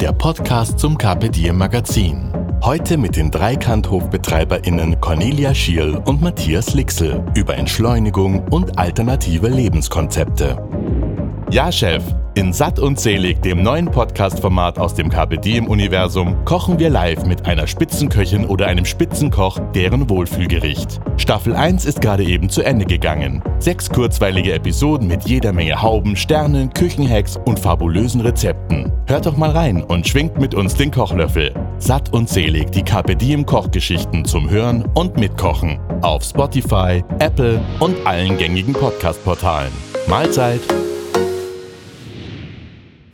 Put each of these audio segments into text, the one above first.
der Podcast zum Carpe Diem Magazin. Heute mit den Dreikanthofbetreiberinnen Cornelia Schierl und Matthias Lixel über Entschleunigung und alternative Lebenskonzepte. Ja, Chef, in Satt und Selig, dem neuen Podcast-Format aus dem KPD-Universum, kochen wir live mit einer Spitzenköchin oder einem Spitzenkoch deren Wohlfühlgericht. Staffel 1 ist gerade eben zu Ende gegangen. Sechs kurzweilige Episoden mit jeder Menge Hauben, Sternen, Küchenhacks und fabulösen Rezepten. Hört doch mal rein und schwingt mit uns den Kochlöffel. Satt und Selig, die KPD-Kochgeschichten zum Hören und Mitkochen. Auf Spotify, Apple und allen gängigen Podcast-Portalen. Mahlzeit!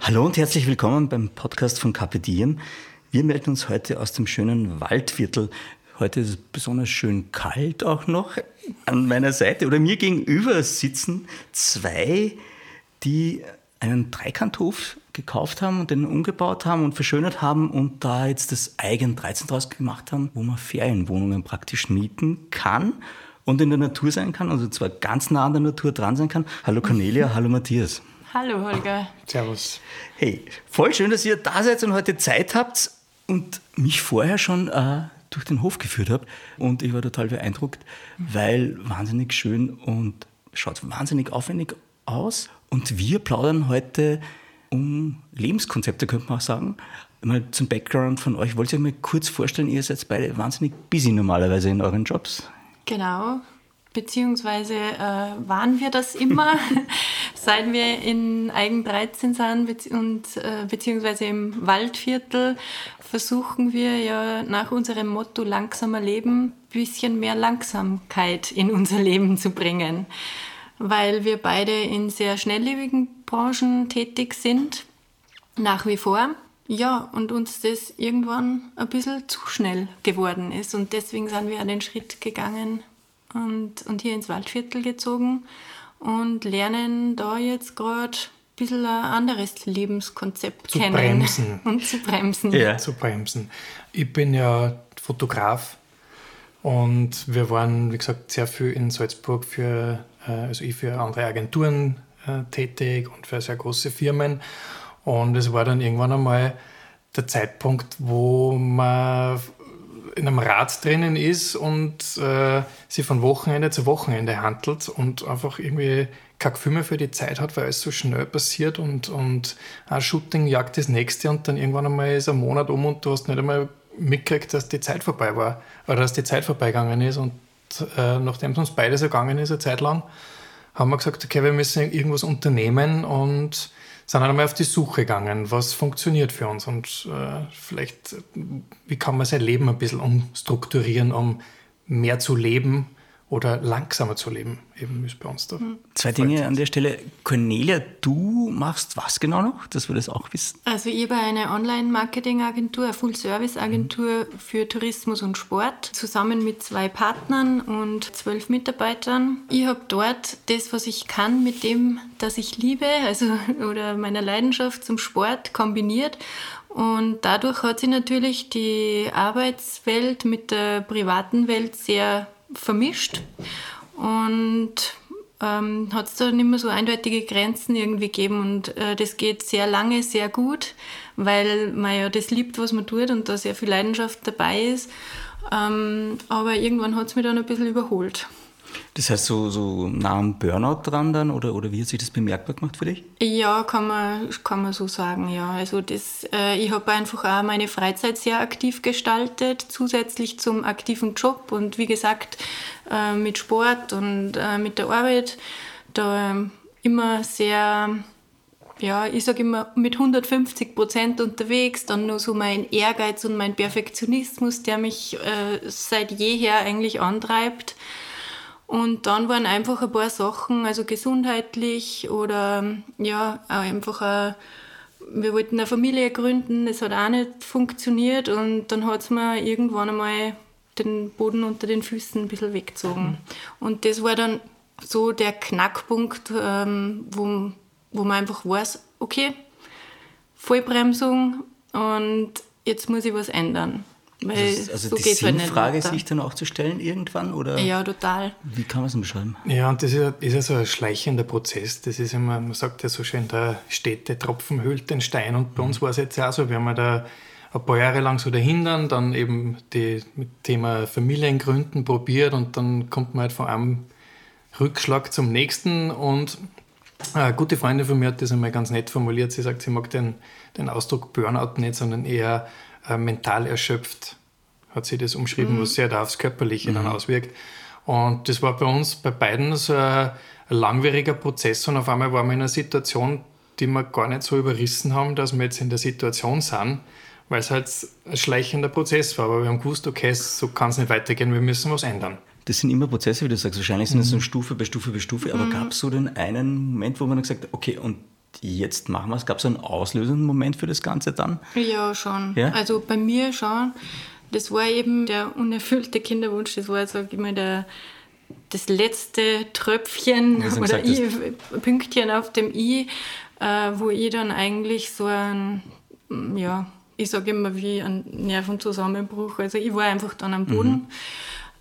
Hallo und herzlich willkommen beim Podcast von Carpe Diem. Wir melden uns heute aus dem schönen Waldviertel. Heute ist es besonders schön kalt auch noch. An meiner Seite oder mir gegenüber sitzen zwei, die einen Dreikanthof gekauft haben und den umgebaut haben und verschönert haben und da jetzt das eigen 13 draus gemacht haben, wo man Ferienwohnungen praktisch mieten kann und in der Natur sein kann, also zwar ganz nah an der Natur dran sein kann. Hallo Cornelia, hallo Matthias. Hallo Holger. Servus. Hey, voll schön, dass ihr da seid und heute Zeit habt und mich vorher schon äh, durch den Hof geführt habt. Und ich war total beeindruckt, weil wahnsinnig schön und schaut wahnsinnig aufwendig aus. Und wir plaudern heute um Lebenskonzepte, könnte man auch sagen. Mal zum Background von euch. Wollt ihr euch mal kurz vorstellen, ihr seid beide wahnsinnig busy normalerweise in euren Jobs. Genau, beziehungsweise äh, waren wir das immer, seit wir in Eigen 13 sind bezieh und äh, beziehungsweise im Waldviertel versuchen wir ja nach unserem Motto langsamer Leben ein bisschen mehr Langsamkeit in unser Leben zu bringen, weil wir beide in sehr schnelllebigen Branchen tätig sind, nach wie vor. Ja, und uns das irgendwann ein bisschen zu schnell geworden ist. Und deswegen sind wir den Schritt gegangen, und, und hier ins Waldviertel gezogen und lernen da jetzt gerade ein bisschen ein anderes Lebenskonzept zu kennen. Bremsen. Und zu bremsen. Ja. Zu bremsen. Ich bin ja Fotograf und wir waren, wie gesagt, sehr viel in Salzburg für, also ich für andere Agenturen tätig und für sehr große Firmen. Und es war dann irgendwann einmal der Zeitpunkt, wo man in einem Rad drinnen ist und äh, sie von Wochenende zu Wochenende handelt und einfach irgendwie kein Gefühl mehr für die Zeit hat, weil alles so schnell passiert und, und ein Shooting jagt das nächste und dann irgendwann einmal ist ein Monat um und du hast nicht einmal mitgekriegt, dass die Zeit vorbei war oder dass die Zeit vorbeigegangen ist und äh, nachdem es uns beide so gegangen ist, eine Zeit lang, haben wir gesagt, okay, wir müssen irgendwas unternehmen und sind dann einmal auf die Suche gegangen, was funktioniert für uns und äh, vielleicht, wie kann man sein Leben ein bisschen umstrukturieren, um mehr zu leben oder langsamer zu leben, eben ist bei uns da. Zwei Dinge an der Stelle. Cornelia, du machst was genau noch, dass wir das auch wissen? Also ich habe eine Online-Marketing-Agentur, eine Full-Service-Agentur mhm. für Tourismus und Sport, zusammen mit zwei Partnern und zwölf Mitarbeitern. Ich habe dort das, was ich kann, mit dem, das ich liebe, also oder meiner Leidenschaft zum Sport kombiniert und dadurch hat sich natürlich die Arbeitswelt mit der privaten Welt sehr vermischt und ähm, hat es da nicht mehr so eindeutige Grenzen irgendwie gegeben und äh, das geht sehr lange, sehr gut, weil man ja das liebt, was man tut und da sehr viel Leidenschaft dabei ist. Ähm, aber irgendwann hat es mich dann ein bisschen überholt. Das heißt, so, so nah am Burnout dran dann oder, oder wie hat sich das bemerkbar gemacht für dich? Ja, kann man, kann man so sagen, ja. Also das, äh, ich habe einfach auch meine Freizeit sehr aktiv gestaltet, zusätzlich zum aktiven Job und wie gesagt, äh, mit Sport und äh, mit der Arbeit da immer sehr ja, ich sage immer mit 150 Prozent unterwegs, dann nur so mein Ehrgeiz und mein Perfektionismus, der mich äh, seit jeher eigentlich antreibt. Und dann waren einfach ein paar Sachen, also gesundheitlich oder ja, auch einfach wir wollten eine Familie gründen, das hat auch nicht funktioniert und dann hat es mir irgendwann einmal den Boden unter den Füßen ein bisschen weggezogen. Und das war dann so der Knackpunkt, ähm, wo, wo man einfach weiß, okay, Vollbremsung und jetzt muss ich was ändern. Weil also, also so die Sinnfrage halt sich dann auch zu stellen irgendwann? Oder ja, total. Wie kann man es beschreiben? Ja, und das ist ja, ist ja so ein schleichender Prozess. Das ist immer, man sagt ja so schön, der stete Tropfen hüllt den Stein. Und bei uns war es jetzt auch so, wir haben ja da ein paar Jahre lang so dahinter, dann eben die, mit Thema Familiengründen probiert und dann kommt man halt von einem Rückschlag zum nächsten und eine gute Freundin von mir hat das einmal ganz nett formuliert. Sie sagt, sie mag den, den Ausdruck Burnout nicht, sondern eher äh, mental erschöpft, hat sie das umschrieben, mhm. was sehr da aufs Körperliche mhm. dann auswirkt. Und das war bei uns bei beiden so ein, ein langwieriger Prozess und auf einmal waren wir in einer Situation, die wir gar nicht so überrissen haben, dass wir jetzt in der Situation sind, weil es halt ein schleichender Prozess war. Aber wir haben gewusst, okay, so kann es nicht weitergehen, wir müssen was ändern. Das sind immer Prozesse, wie du sagst. Wahrscheinlich sind es mhm. so Stufe bei Stufe bei Stufe. Aber mhm. gab es so den einen Moment, wo man dann gesagt hat, okay, und jetzt machen wir es? Gab es einen auslösenden Moment für das Ganze dann? Ja, schon. Ja? Also bei mir schon. Das war eben der unerfüllte Kinderwunsch. Das war, sag ich mal, der, das letzte Tröpfchen oder I, Pünktchen auf dem I, äh, wo ich dann eigentlich so ein, ja, ich sage immer wie ein Nervenzusammenbruch. Also ich war einfach dann am Boden. Mhm.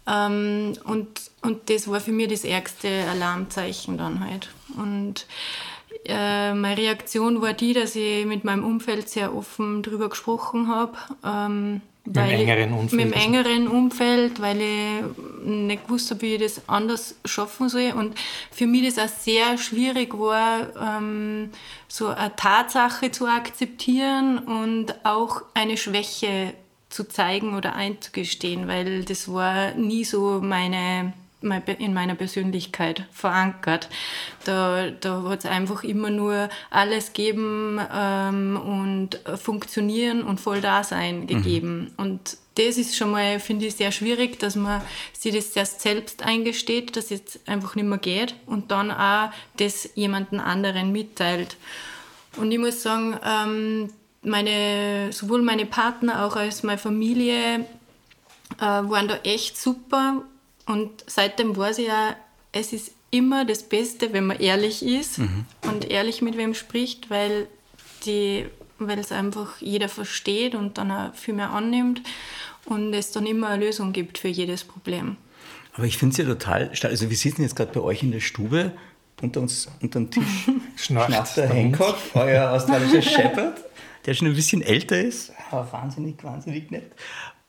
Ähm, und, und das war für mich das ärgste Alarmzeichen dann halt. Und äh, meine Reaktion war die, dass ich mit meinem Umfeld sehr offen darüber gesprochen habe. Ähm, mit dem engeren Umfeld? Mit dem engeren Umfeld, weil ich nicht gewusst habe, wie ich das anders schaffen soll. Und für mich das auch sehr schwierig war, ähm, so eine Tatsache zu akzeptieren und auch eine Schwäche zu zeigen oder einzugestehen, weil das war nie so meine in meiner Persönlichkeit verankert. Da, da hat es einfach immer nur alles geben ähm, und funktionieren und voll da sein gegeben. Mhm. Und das ist schon mal, finde ich, sehr schwierig, dass man sich das erst selbst eingesteht, dass es jetzt einfach nicht mehr geht und dann auch das jemanden anderen mitteilt. Und ich muss sagen, ähm, meine, sowohl meine Partner auch als meine Familie äh, waren da echt super und seitdem weiß ich ja, es ist immer das Beste, wenn man ehrlich ist mhm. und ehrlich mit wem spricht, weil die weil es einfach jeder versteht und dann auch viel mehr annimmt und es dann immer eine Lösung gibt für jedes Problem. Aber ich finde es ja total stark. Also wir sitzen jetzt gerade bei euch in der Stube, unter uns unter dem Tisch schnarcht der Hancock, euer australischer Shepherd, der schon ein bisschen älter ist. Aber wahnsinnig, wahnsinnig nett.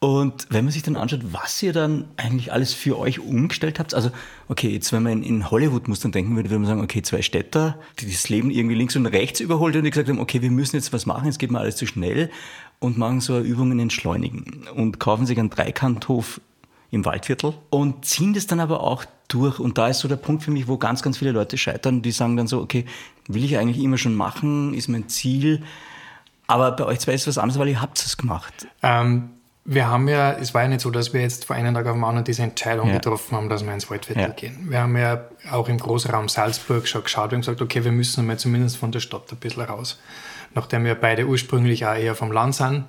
Und wenn man sich dann anschaut, was ihr dann eigentlich alles für euch umgestellt habt, also okay, jetzt wenn man in Hollywood muss dann denken würde, würde man sagen, okay, zwei Städter, die das Leben irgendwie links und rechts überholt und die gesagt haben, okay, wir müssen jetzt was machen, es geht mir alles zu schnell und machen so Übungen entschleunigen und kaufen sich einen Dreikanthof im Waldviertel und ziehen das dann aber auch durch. Und da ist so der Punkt für mich, wo ganz, ganz viele Leute scheitern, die sagen dann so, okay, will ich eigentlich immer schon machen, ist mein Ziel. Aber bei euch zwei ist was anderes, weil ihr habt es gemacht. Ähm wir haben ja, es war ja nicht so, dass wir jetzt vor einem Tag auf den anderen diese Entscheidung ja. getroffen haben, dass wir ins Waldviertel ja. gehen. Wir haben ja auch im Großraum Salzburg schon geschaut und gesagt, okay, wir müssen mal zumindest von der Stadt ein bisschen raus. Nachdem wir beide ursprünglich auch eher vom Land sind.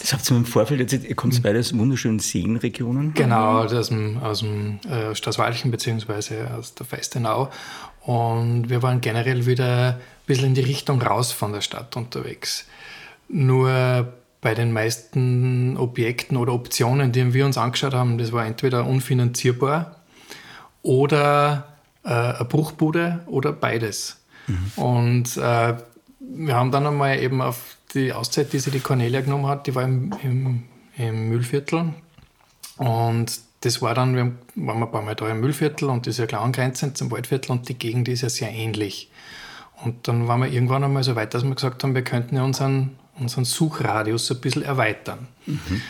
Das habt ihr im Vorfeld jetzt, ihr kommt beide aus wunderschönen Seenregionen. Genau, aus dem, aus dem äh, Straßwalchen bzw. aus der Feistenau. Und wir waren generell wieder ein bisschen in die Richtung raus von der Stadt unterwegs. Nur bei den meisten Objekten oder Optionen, die wir uns angeschaut haben, das war entweder unfinanzierbar oder äh, eine Bruchbude oder beides. Mhm. Und äh, wir haben dann einmal eben auf die Auszeit, die sich die Cornelia genommen hat, die war im, im, im Müllviertel. Und das war dann, wir waren ein paar Mal da im Müllviertel und das ist ja klar angrenzend zum Waldviertel und die Gegend ist ja sehr ähnlich. Und dann waren wir irgendwann einmal so weit, dass wir gesagt haben, wir könnten ja unseren unseren Suchradius ein bisschen erweitern. Mhm.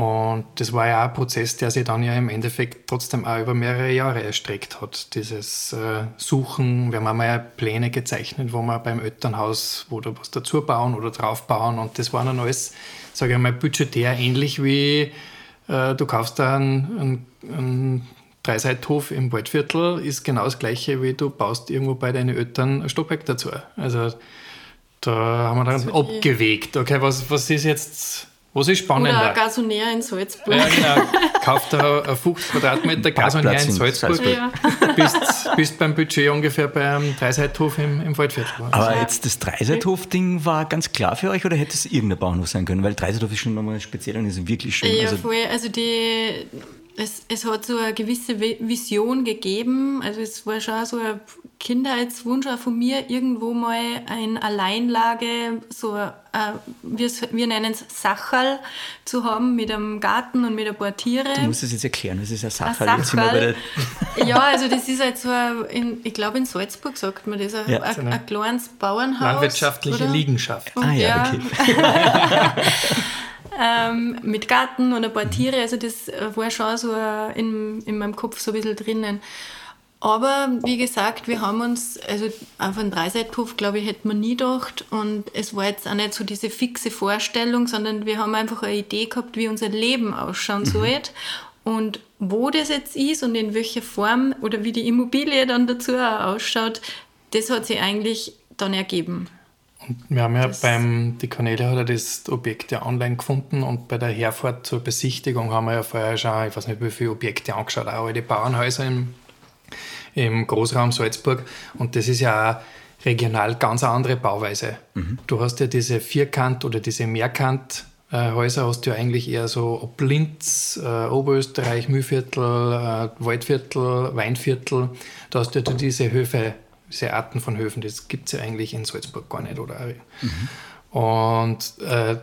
Und das war ja auch ein Prozess, der sich dann ja im Endeffekt trotzdem auch über mehrere Jahre erstreckt hat. Dieses äh, Suchen, wir haben ja Pläne gezeichnet, wo wir beim Elternhaus oder was dazu bauen oder drauf bauen. Und das war dann alles, sage ich mal, budgetär ähnlich wie äh, du kaufst da einen, einen, einen Dreiseithof im Waldviertel, ist genau das gleiche wie du baust irgendwo bei deinen Eltern ein Stockwerk dazu. Also Da haben wir dann abgewegt. Okay, was, was ist jetzt was ist spannender? Oder ein Gasonär in Salzburg. Ja, genau. Kauft er 50 Quadratmeter Gasonär in Salzburg. Salzburg. Ja. Bist, bist beim Budget ungefähr beim Dreiseithof im, im Waldviertel. Aber jetzt das Dreiseithof-Ding war ganz klar für euch oder hätte es irgendein Bauernhof sein können? Weil Dreiseithof ist schon nochmal speziell und ist wirklich schön. Ja, also voll. Also die, es, es hat so eine gewisse Vision gegeben. Also es war schon so ein Kindheitswunsch auch von mir, irgendwo mal ein Alleinlage, so ein, wir, wir nennen es Sachal, zu haben mit einem Garten und mit ein paar Tiere. Du musst es jetzt erklären, was ist ein Sachal? Ein Sachal. ja, also das ist halt so, ein, in, ich glaube in Salzburg sagt man das, ein, ja, ein, ein kleines Bauernhaus. Landwirtschaftliche oder? Liegenschaft. ah ja, okay. ähm, mit Garten und ein paar Tiere, also das war schon so in, in meinem Kopf so ein bisschen drinnen. Aber wie gesagt, wir haben uns, also auf einen Dreiseithof, glaube ich, hätten wir nie gedacht. Und es war jetzt auch nicht so diese fixe Vorstellung, sondern wir haben einfach eine Idee gehabt, wie unser Leben ausschauen mhm. soll. Und wo das jetzt ist und in welcher Form oder wie die Immobilie dann dazu auch ausschaut, das hat sich eigentlich dann ergeben. Und wir haben ja das beim, die Cornelia hat ja das Objekt ja online gefunden und bei der Herfahrt zur Besichtigung haben wir ja vorher schon, ich weiß nicht wie viele Objekte angeschaut, auch alle Bauernhäuser im im Großraum Salzburg. Und das ist ja auch regional ganz eine andere Bauweise. Mhm. Du hast ja diese Vierkant- oder diese Mehrkant- Häuser hast du ja eigentlich eher so ob Linz, äh, Oberösterreich, Mühlviertel, äh, Waldviertel, Weinviertel. Da hast du ja diese Höfe, diese Arten von Höfen, das gibt es ja eigentlich in Salzburg gar nicht. Oder? Mhm. Und äh,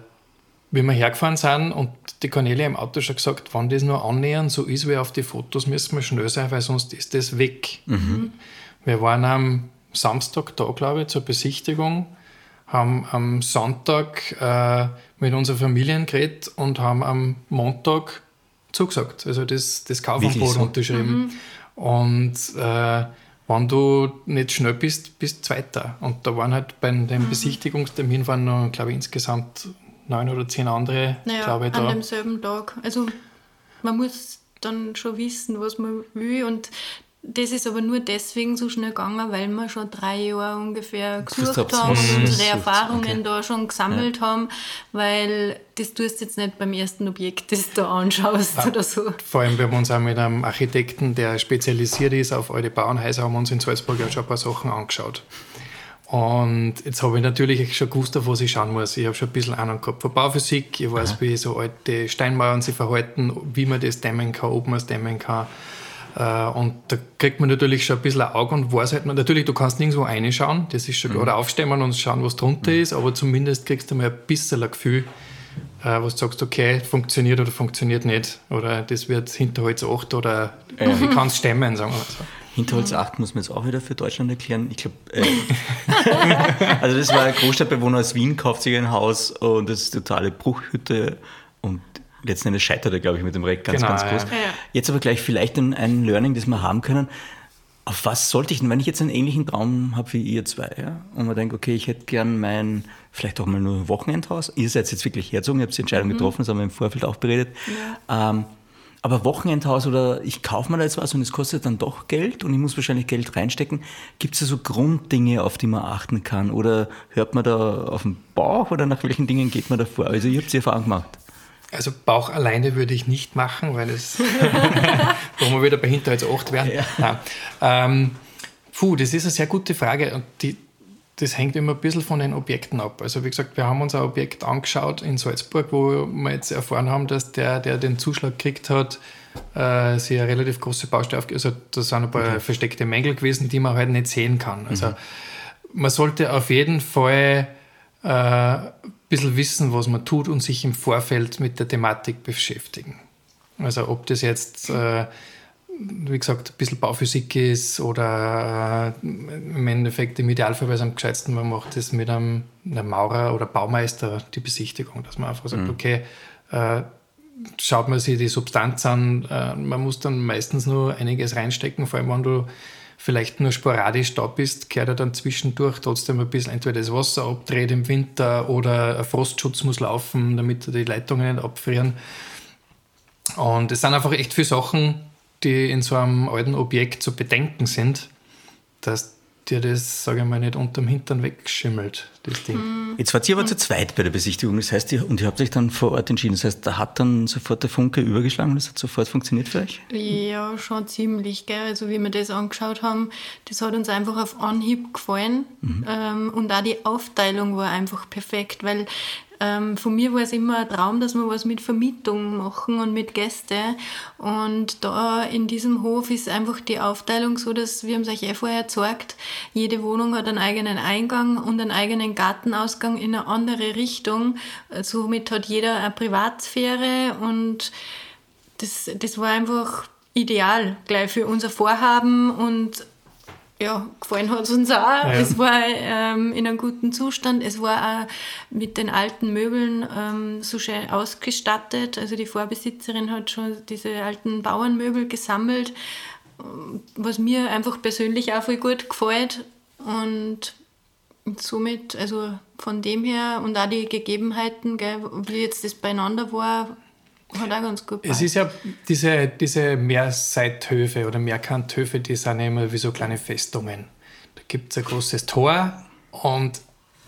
wie wir hergefahren sind und die Cornelia im Auto schon gesagt, wenn das nur annähernd so ist wie auf die Fotos, müssen wir schnell sein, weil sonst ist das weg. Mhm. Wir waren am Samstag da, glaube ich, zur Besichtigung, haben am Sonntag äh, mit unserer Familie geredet und haben am Montag zugesagt, also das, das Kaufangebot so? unterschrieben. Mhm. Und äh, wenn du nicht schnell bist, bist du Zweiter. Und da waren halt bei dem mhm. Besichtigungstermin waren noch, glaube ich, insgesamt neun oder zehn andere, naja, glaube ich, da. an demselben Tag. Also man muss dann schon wissen, was man will und das ist aber nur deswegen so schnell gegangen, weil wir schon drei Jahre ungefähr gesucht haben und unsere Erfahrungen okay. da schon gesammelt ja. haben, weil das tust du jetzt nicht beim ersten Objekt, das du anschaust ja. oder so. Vor allem, wir haben uns auch mit einem Architekten, der spezialisiert ist auf alte Bauernhäuser, haben uns in Salzburg ja schon ein paar Sachen angeschaut. Und jetzt habe ich natürlich schon gewusst, auf was ich schauen muss. Ich habe schon ein bisschen Ahnung gehabt von Bauphysik. Ich weiß, Aha. wie so alte Steinmauern sich verhalten, wie man das dämmen kann, ob man es dämmen kann. Äh, und da kriegt man natürlich schon ein bisschen ein Auge und weiß halt, natürlich, du kannst nirgendwo reinschauen, das ist schon mhm. oder aufstemmen und schauen, was drunter mhm. ist, aber zumindest kriegst du mal ein bisschen ein Gefühl, äh, wo du sagst, okay, funktioniert oder funktioniert nicht, oder das wird Hinterholz 8 oder ja. ich kann es stemmen, sagen wir mal so. Hinterholz 8 muss man jetzt auch wieder für Deutschland erklären. Ich glaube, äh, also das war ein Großstadtbewohner aus Wien, kauft sich ein Haus und das ist totale Bruchhütte und letzten Endes scheitert er, glaube ich, mit dem Reck ganz, genau, ganz groß. Ja. Jetzt aber gleich vielleicht ein, ein Learning, das wir haben können. Auf was sollte ich denn, wenn ich jetzt einen ähnlichen Traum habe wie ihr zwei, ja, und man denkt, okay, ich hätte gern mein, vielleicht auch mal nur ein Wochenendhaus. Ihr seid jetzt wirklich herzogen, ihr habt die Entscheidung mhm. getroffen, das haben wir im Vorfeld auch beredet. Ja. Ähm, aber Wochenendhaus oder ich kaufe mir da jetzt was und es kostet dann doch Geld und ich muss wahrscheinlich Geld reinstecken. Gibt es da so Grunddinge, auf die man achten kann? Oder hört man da auf den Bauch oder nach welchen Dingen geht man da vor? Also ihr habt die Erfahrung gemacht. Also Bauch alleine würde ich nicht machen, weil es, wo wir wieder bei Hinterhalt 8 wären. Ja. Ähm, puh, das ist eine sehr gute Frage und die, das hängt immer ein bisschen von den Objekten ab. Also wie gesagt, wir haben uns ein Objekt angeschaut in Salzburg, wo wir jetzt erfahren haben, dass der, der den Zuschlag gekriegt hat, äh, sich eine relativ große Baustelle also da sind ein paar okay. versteckte Mängel gewesen, die man halt nicht sehen kann. Also mhm. man sollte auf jeden Fall äh, ein bisschen wissen, was man tut und sich im Vorfeld mit der Thematik beschäftigen. Also ob das jetzt äh, wie gesagt, ein bisschen Bauphysik ist oder äh, im Endeffekt im Idealfall, es am gescheitsten man macht, das mit einem, einem, Maurer oder Baumeister die Besichtigung, dass man einfach sagt, mhm. okay, äh, schaut man sich die Substanz an, äh, man muss dann meistens nur einiges reinstecken, vor allem wenn du vielleicht nur sporadisch da bist, kehrt er dann zwischendurch trotzdem ein bisschen entweder das Wasser abdreht im Winter oder ein Frostschutz muss laufen, damit die Leitungen nicht abfrieren. Und es sind einfach echt viele Sachen, die in so einem alten Objekt zu bedenken sind, dass dir das, sage ich mal, nicht unterm Hintern wegschimmelt, das Ding. Mhm. Jetzt wart ihr aber zu zweit bei der Besichtigung, das heißt, ihr, und ihr habt euch dann vor Ort entschieden. Das heißt, da hat dann sofort der Funke übergeschlagen und es hat sofort funktioniert für euch? Ja, schon ziemlich. Gell? Also wie wir das angeschaut haben, das hat uns einfach auf Anhieb gefallen. Mhm. Ähm, und auch die Aufteilung war einfach perfekt, weil ähm, von mir war es immer ein Traum, dass wir was mit Vermietung machen und mit Gästen. Und da in diesem Hof ist einfach die Aufteilung so, dass, wir haben es euch eh vorher gezeigt, jede Wohnung hat einen eigenen Eingang und einen eigenen Gartenausgang in eine andere Richtung. Somit hat jeder eine Privatsphäre und das, das war einfach ideal gleich für unser Vorhaben und ja, gefallen hat es uns auch. Ja. Es war ähm, in einem guten Zustand. Es war auch mit den alten Möbeln ähm, so schön ausgestattet. Also die Vorbesitzerin hat schon diese alten Bauernmöbel gesammelt, was mir einfach persönlich auch voll gut gefällt. Und somit, also von dem her und auch die Gegebenheiten, gell, wie jetzt das beieinander war, hat auch ganz gut Es ist ja diese, diese Mehrseithöfe oder Mehrkanthöfe, die sind ja immer wie so kleine Festungen. Da gibt es ein großes Tor und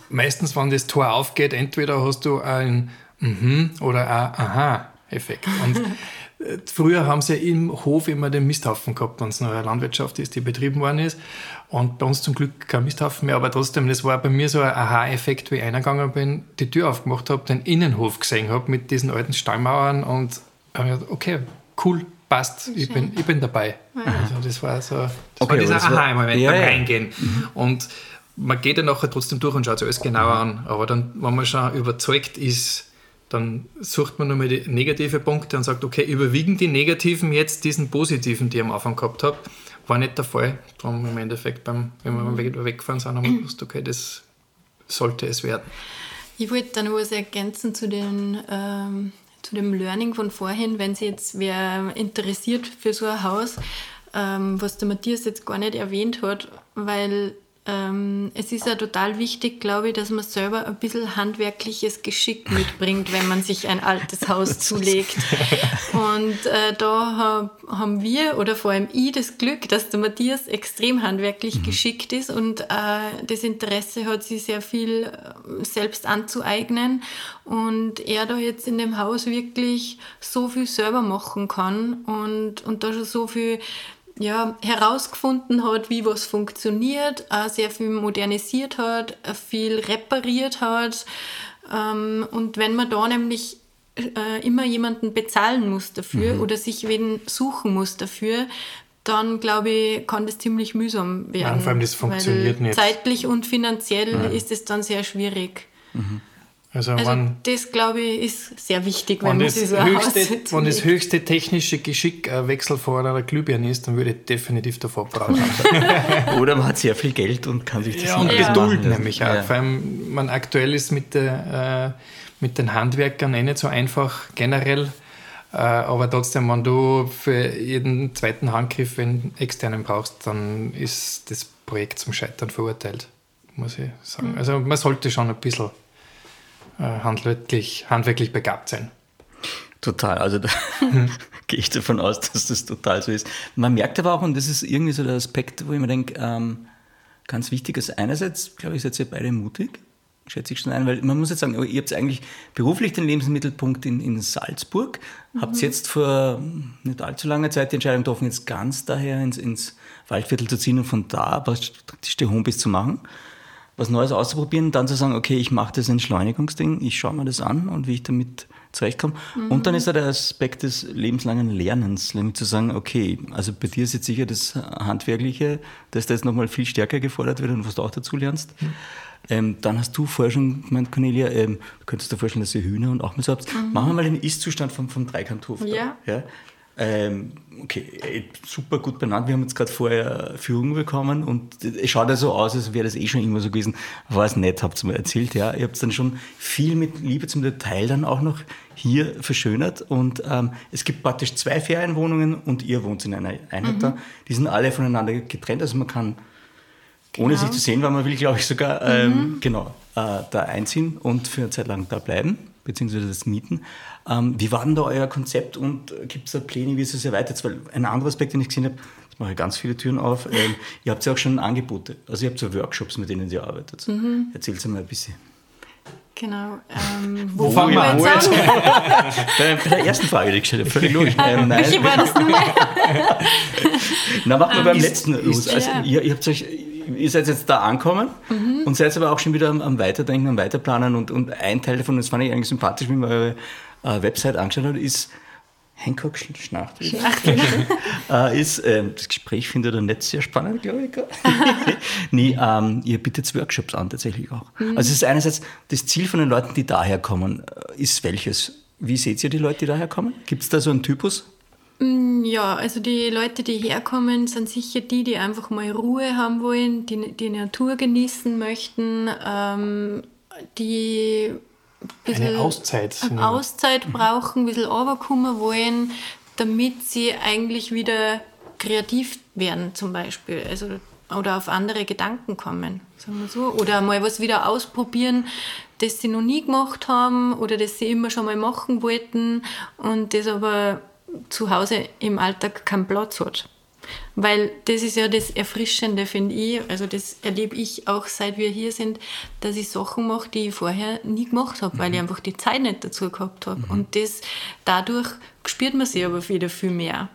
meistens, wenn das Tor aufgeht, entweder hast du ein Mhm oder ein Aha-Effekt. Und früher haben sie im Hof immer den Misthaufen gehabt, wenn es noch eine Landwirtschaft ist, die betrieben worden ist. Und bei uns zum Glück kein Misthaufen mehr, aber trotzdem, das war bei mir so ein Aha-Effekt, wie ich reingegangen bin, die Tür aufgemacht habe, den Innenhof gesehen habe mit diesen alten Stallmauern und habe okay, cool, passt, ich bin, ich bin dabei. Ja. Also das war so, das okay, war dieser Aha-Moment ja, beim Reingehen. Mhm. Und man geht ja nachher trotzdem durch und schaut sich alles genauer an, aber dann, wenn man schon überzeugt ist, dann sucht man nochmal die negativen Punkte und sagt, okay, überwiegen die negativen jetzt diesen positiven, die ich am Anfang gehabt habe war nicht der Fall. Darum im Endeffekt, beim, wenn wir mhm. weggefahren sind, haben wir gewusst, okay, das sollte es werden. Ich wollte dann noch was ergänzen zu, den, ähm, zu dem Learning von vorhin, wenn sich jetzt wer interessiert für so ein Haus, ähm, was der Matthias jetzt gar nicht erwähnt hat, weil ähm, es ist ja total wichtig, glaube ich, dass man selber ein bisschen handwerkliches Geschick mitbringt, wenn man sich ein altes Haus zulegt. Und äh, da haben wir oder vor allem ich das Glück, dass der Matthias extrem handwerklich mhm. geschickt ist und äh, das Interesse hat, sich sehr viel äh, selbst anzueignen und er da jetzt in dem Haus wirklich so viel selber machen kann und, und da schon so viel ja, herausgefunden hat, wie was funktioniert, sehr viel modernisiert hat, viel repariert hat. Ähm, und wenn man da nämlich äh, immer jemanden bezahlen muss dafür mhm. oder sich wen suchen muss dafür, dann glaube ich, kann das ziemlich mühsam werden. Ja, vor allem das funktioniert nicht. Zeitlich und finanziell mhm. ist es dann sehr schwierig. Mhm. Also, also wenn, das, glaube ich, ist sehr wichtig, wenn, wenn man sich so höchste, Wenn das höchste technische Geschick ein Wechsel vor einer Glühbirne ist, dann würde ich definitiv davor brauchen. Oder man hat sehr viel Geld und kann sich das ja, und Geduld nämlich auch. Ja. Vor allem, man aktuell ist mit, der, äh, mit den Handwerkern eh nicht so einfach generell. Äh, aber trotzdem, wenn du für jeden zweiten Handgriff einen externen brauchst, dann ist das Projekt zum Scheitern verurteilt, muss ich sagen. Mhm. Also man sollte schon ein bisschen handwerklich, handwerklich begabt sein. Total, also da gehe ich davon aus, dass das total so ist. Man merkt aber auch, und das ist irgendwie so der Aspekt, wo ich mir denke, ähm, ganz wichtig ist, einerseits, glaube ich, seid ihr beide mutig, schätze ich schon ein, weil man muss jetzt sagen, ihr habt eigentlich beruflich den Lebensmittelpunkt in, in Salzburg, mhm. habt jetzt vor nicht allzu langer Zeit die Entscheidung getroffen, jetzt ganz daher ins, ins Waldviertel zu ziehen und von da praktisch die Homebase zu machen was Neues auszuprobieren, dann zu sagen, okay, ich mache das Entschleunigungsding, ich schaue mir das an und wie ich damit zurechtkomme. Mhm. Und dann ist ja der Aspekt des lebenslangen Lernens, nämlich zu sagen, okay, also bei dir ist jetzt sicher das Handwerkliche, dass das nochmal viel stärker gefordert wird und was du auch dazu lernst. Mhm. Ähm, dann hast du vorher schon gemeint, Cornelia, ähm, könntest du dir vorstellen, dass ihr Hühner und auch mal so habt. Mhm. Machen wir mal den Ist-Zustand vom, vom Dreikanthof. Ja. ja. Ähm, okay, äh, super gut benannt. Wir haben jetzt gerade vorher Führung bekommen und es schaut ja so aus, als wäre das eh schon immer so gewesen. War es nett, habt ihr mir erzählt, ja. Ihr habt dann schon viel mit Liebe zum Detail dann auch noch hier verschönert und ähm, es gibt praktisch zwei Ferienwohnungen und ihr wohnt in einer Einheit mhm. da. Die sind alle voneinander getrennt, also man kann Genau. ohne sich zu sehen, weil man will, glaube ich, sogar ähm, mhm. genau, äh, da einziehen und für eine Zeit lang da bleiben beziehungsweise das Mieten. Ähm, wie war denn da euer Konzept und gibt es da Pläne, wie es es erweitert? Weil ein anderer Aspekt, den ich gesehen habe, mache ganz viele Türen auf. Ähm, ihr habt ja auch schon Angebote. Also ihr habt so Workshops, mit denen ihr arbeitet. Mhm. Erzählt mal ein bisschen. Genau. Ähm, wo, wo fangen wir an? bei, bei, der ersten Frage, die ich gestellt habe, völlig logisch. Ähm, nein. Welche war das Nummer? Na, machen wir beim ist, letzten los. Also, ja. ihr, ihr, habt euch, ihr seid jetzt da angekommen mhm. und seid aber auch schon wieder am, am Weiterdenken, am Weiterplanen. Und, und ein Teil davon, das fand ich eigentlich sympathisch, wie man eure äh, Website angeschaut hat, ist Hancock Schnachtel. äh, ist, ähm, das Gespräch findet er nicht sehr spannend, glaube ich. nee, ähm, ihr bietet Workshops an, tatsächlich auch. Mhm. Also es ist einerseits das Ziel von den Leuten, die daherkommen, äh, ist welches? Wie seht ihr die Leute, die daherkommen? Gibt es da so einen Typus? Mm, ja, also die Leute, die herkommen, sind sicher die, die einfach mal Ruhe haben wollen, die die Natur genießen möchten, ähm, die eine Auszeit, eine Auszeit mhm. brauchen, ein bisschen runterkommen wollen, damit sie eigentlich wieder kreativ werden zum Beispiel. Also, oder auf andere Gedanken kommen, sagen wir so. Oder mal was wieder ausprobieren, das sie noch nie gemacht haben oder das sie immer schon mal machen wollten und das aber zu Hause im Alltag keinen Platz hat. Weil das ist ja das Erfrischende, finde ich. Also das erlebe ich auch, seit wir hier sind, dass ich Sachen mache, die ich vorher nie gemacht habe, mhm. weil ich mhm. einfach die Zeit nicht dazu gehabt habe. Mhm. Und das, dadurch spürt man sich aber wieder viel mehr.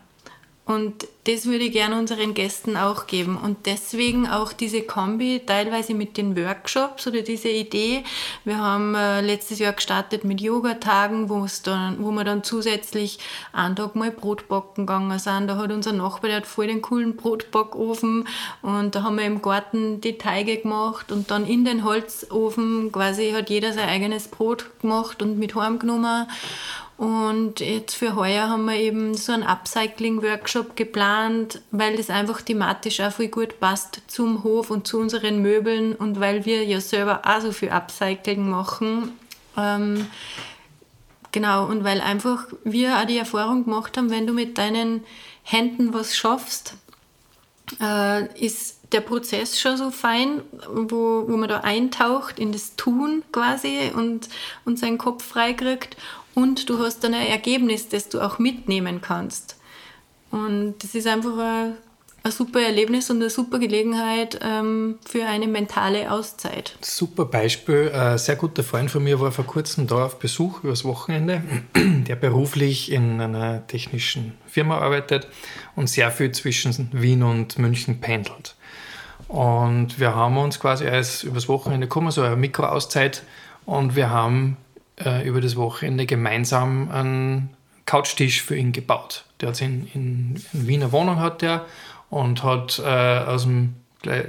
Und das würde ich gerne unseren Gästen auch geben. Und deswegen auch diese Kombi, teilweise mit den Workshops oder diese Idee. Wir haben äh, letztes Jahr gestartet mit Yoga-Tagen, wo, wo wir dann zusätzlich einen Tag mal Brotbacken gegangen sind. Da hat unser Nachbar, der hat voll den coolen Brotbackofen und da haben wir im Garten die Teige gemacht und dann in den Holzofen quasi hat jeder sein eigenes Brot gemacht und mit heimgenommen. Und jetzt für heuer haben wir eben so einen Upcycling-Workshop geplant, weil das einfach thematisch auch viel gut passt zum Hof und zu unseren Möbeln und weil wir ja selber auch so viel Upcycling machen. Ähm, genau, und weil einfach wir auch die Erfahrung gemacht haben, wenn du mit deinen Händen was schaffst, äh, ist der Prozess schon so fein, wo, wo man da eintaucht in das Tun quasi und, und seinen Kopf freikriegt und du hast dann ein Ergebnis, das du auch mitnehmen kannst. Und das ist einfach ein, ein super Erlebnis und eine super Gelegenheit ähm, für eine mentale Auszeit. Super Beispiel. Ein sehr guter Freund von mir war vor kurzem da auf Besuch übers Wochenende, der beruflich in einer technischen Firma arbeitet und sehr viel zwischen Wien und München pendelt. Und wir haben uns quasi als übers Wochenende gekommen, so eine Mikroauszeit, und wir haben äh, über das Wochenende gemeinsam einen Couchtisch für ihn gebaut. Der hat in, in, in Wiener Wohnung hat der und hat äh, aus dem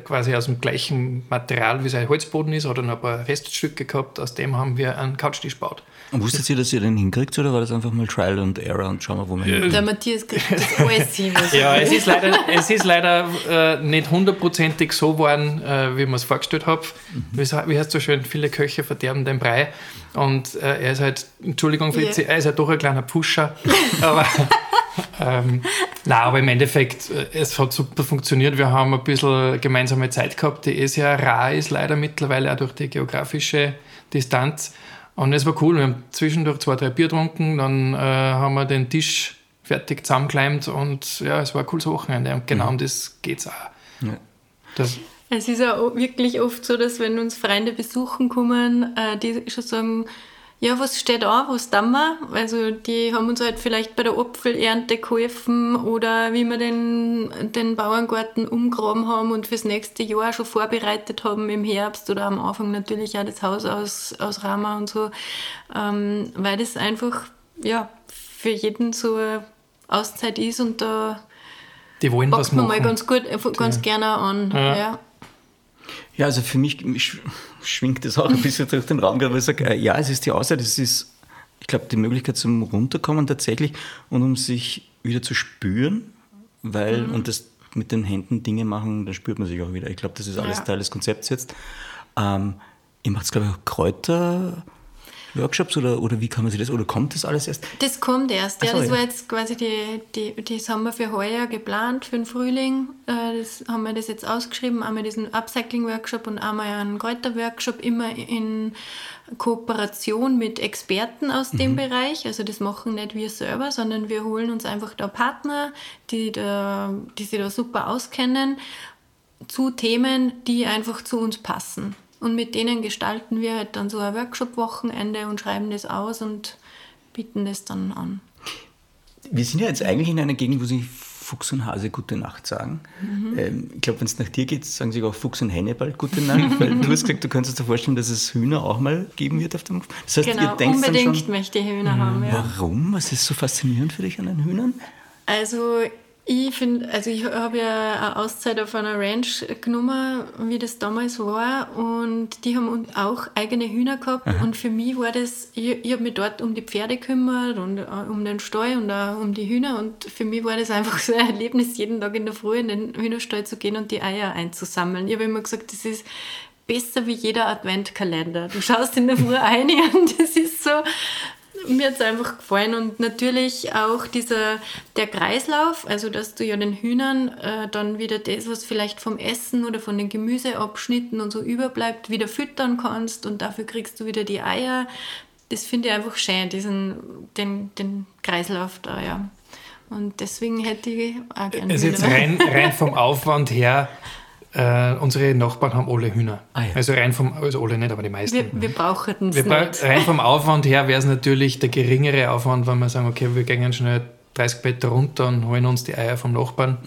quasi aus dem gleichen Material wie sein Holzboden ist, hat er noch ein paar Reststücke gehabt, aus dem haben wir einen Couchtisch gebaut. Und wusstet ihr, dass ihr den hinkriegt oder war das einfach mal Trial and Error und schauen wir, wo wir hin? Der Matthias kriegt das alles hin. ja, es ist leider, es ist leider äh, nicht hundertprozentig so geworden, äh, wie man es vorgestellt hat. Mhm. Wie, wie heißt so schön, viele Köche verderben den Brei. Und äh, er ist halt, Entschuldigung, yeah. er ist halt doch ein kleiner Pusher. aber, ähm, na, aber im Endeffekt, äh, es hat super funktioniert. Wir haben ein bisschen gemeinsame Zeit gehabt, die eh sehr rar ist, leider mittlerweile auch durch die geografische Distanz. Und es war cool. Wir haben zwischendurch zwei, drei Bier getrunken, dann äh, haben wir den Tisch fertig zusammengekleimt und ja, es war ein cooles Wochenende. Und genau mhm. um das geht es auch. Ja. Das, es ist auch wirklich oft so, dass wenn uns Freunde besuchen kommen, äh, die schon sagen, ja, was steht an, was tun wir? Also die haben uns halt vielleicht bei der Apfelernte geholfen oder wie wir den, den Bauerngarten umgraben haben und fürs nächste Jahr schon vorbereitet haben im Herbst oder am Anfang natürlich auch das Haus aus, aus Rama und so, ähm, weil das einfach ja, für jeden so eine Auszeit ist und da die wollen was machen. man mal ganz gut, äh, ganz gerne an. Ja. ja. Ja, also für mich schwingt das auch ein bisschen durch den Raum, weil ich sage, äh, ja, es ist die Auszeit, es ist, ich glaube, die Möglichkeit zum Runterkommen tatsächlich und um sich wieder zu spüren, weil, mhm. und das mit den Händen Dinge machen, dann spürt man sich auch wieder. Ich glaube, das ist alles ja. Teil des Konzepts jetzt. Ähm, ihr macht, glaube ich, auch Kräuter. Workshops oder, oder wie kann man sich das, oder kommt das alles erst? Das kommt erst, ja. So, das ja. war jetzt quasi die, die, das haben wir für heuer geplant, für den Frühling. Äh, Das haben wir das jetzt ausgeschrieben, einmal diesen Upcycling-Workshop und einmal einen Kräuter-Workshop, immer in Kooperation mit Experten aus dem Mhm. Bereich. Also das machen nicht wir selber, sondern wir holen uns einfach da Partner, die, da, die sich da super auskennen, zu Themen, die einfach zu uns passen. Und mit denen gestalten wir halt dann so ein Workshop-Wochenende und schreiben das aus und bieten das dann an. Wir sind ja jetzt eigentlich in einer Gegend, wo sich Fuchs und Hase gute Nacht sagen. Mhm. Ähm, ich glaube, wenn es nach dir geht, sagen sich auch Fuchs und Henne bald gute Nacht, weil du hast gesagt, du könntest dir vorstellen, dass es Hühner auch mal geben wird auf dem. Das heißt, ihr Genau, denkt dann unbedingt schon, möchte ich Hühner haben. Ja. warum? Was ist so faszinierend für dich an den Hühnern? Also ich finde, also ich habe ja eine Auszeit auf einer Ranch genommen, wie das damals war und die haben auch eigene Hühner gehabt und für mich war das, ich, ich habe mich dort um die Pferde gekümmert und äh, um den Stall und auch um die Hühner und für mich war das einfach so ein Erlebnis, jeden Tag in der Früh in den Hühnerstall zu gehen und die Eier einzusammeln. Ich habe immer gesagt, das ist besser wie jeder Adventkalender. Du schaust in der Früh ein und das ist so, mir hat es einfach gefallen und natürlich auch dieser, der Kreislauf, also dass du ja den Hühnern äh, dann wieder das, was vielleicht vom Essen oder von den Gemüseabschnitten und so überbleibt, wieder füttern kannst und dafür kriegst du wieder die Eier. Das finde ich einfach schön, diesen, den, den Kreislauf da, ja. Und deswegen hätte ich auch gerne Also jetzt rein, rein vom Aufwand her, äh, unsere Nachbarn haben alle Hühner. Ah ja. Also rein vom, also alle nicht, aber die meisten. Wir, wir brauchen es nicht. rein vom Aufwand her wäre es natürlich der geringere Aufwand, wenn wir sagen, okay, wir gehen schnell 30 Meter runter und holen uns die Eier vom Nachbarn.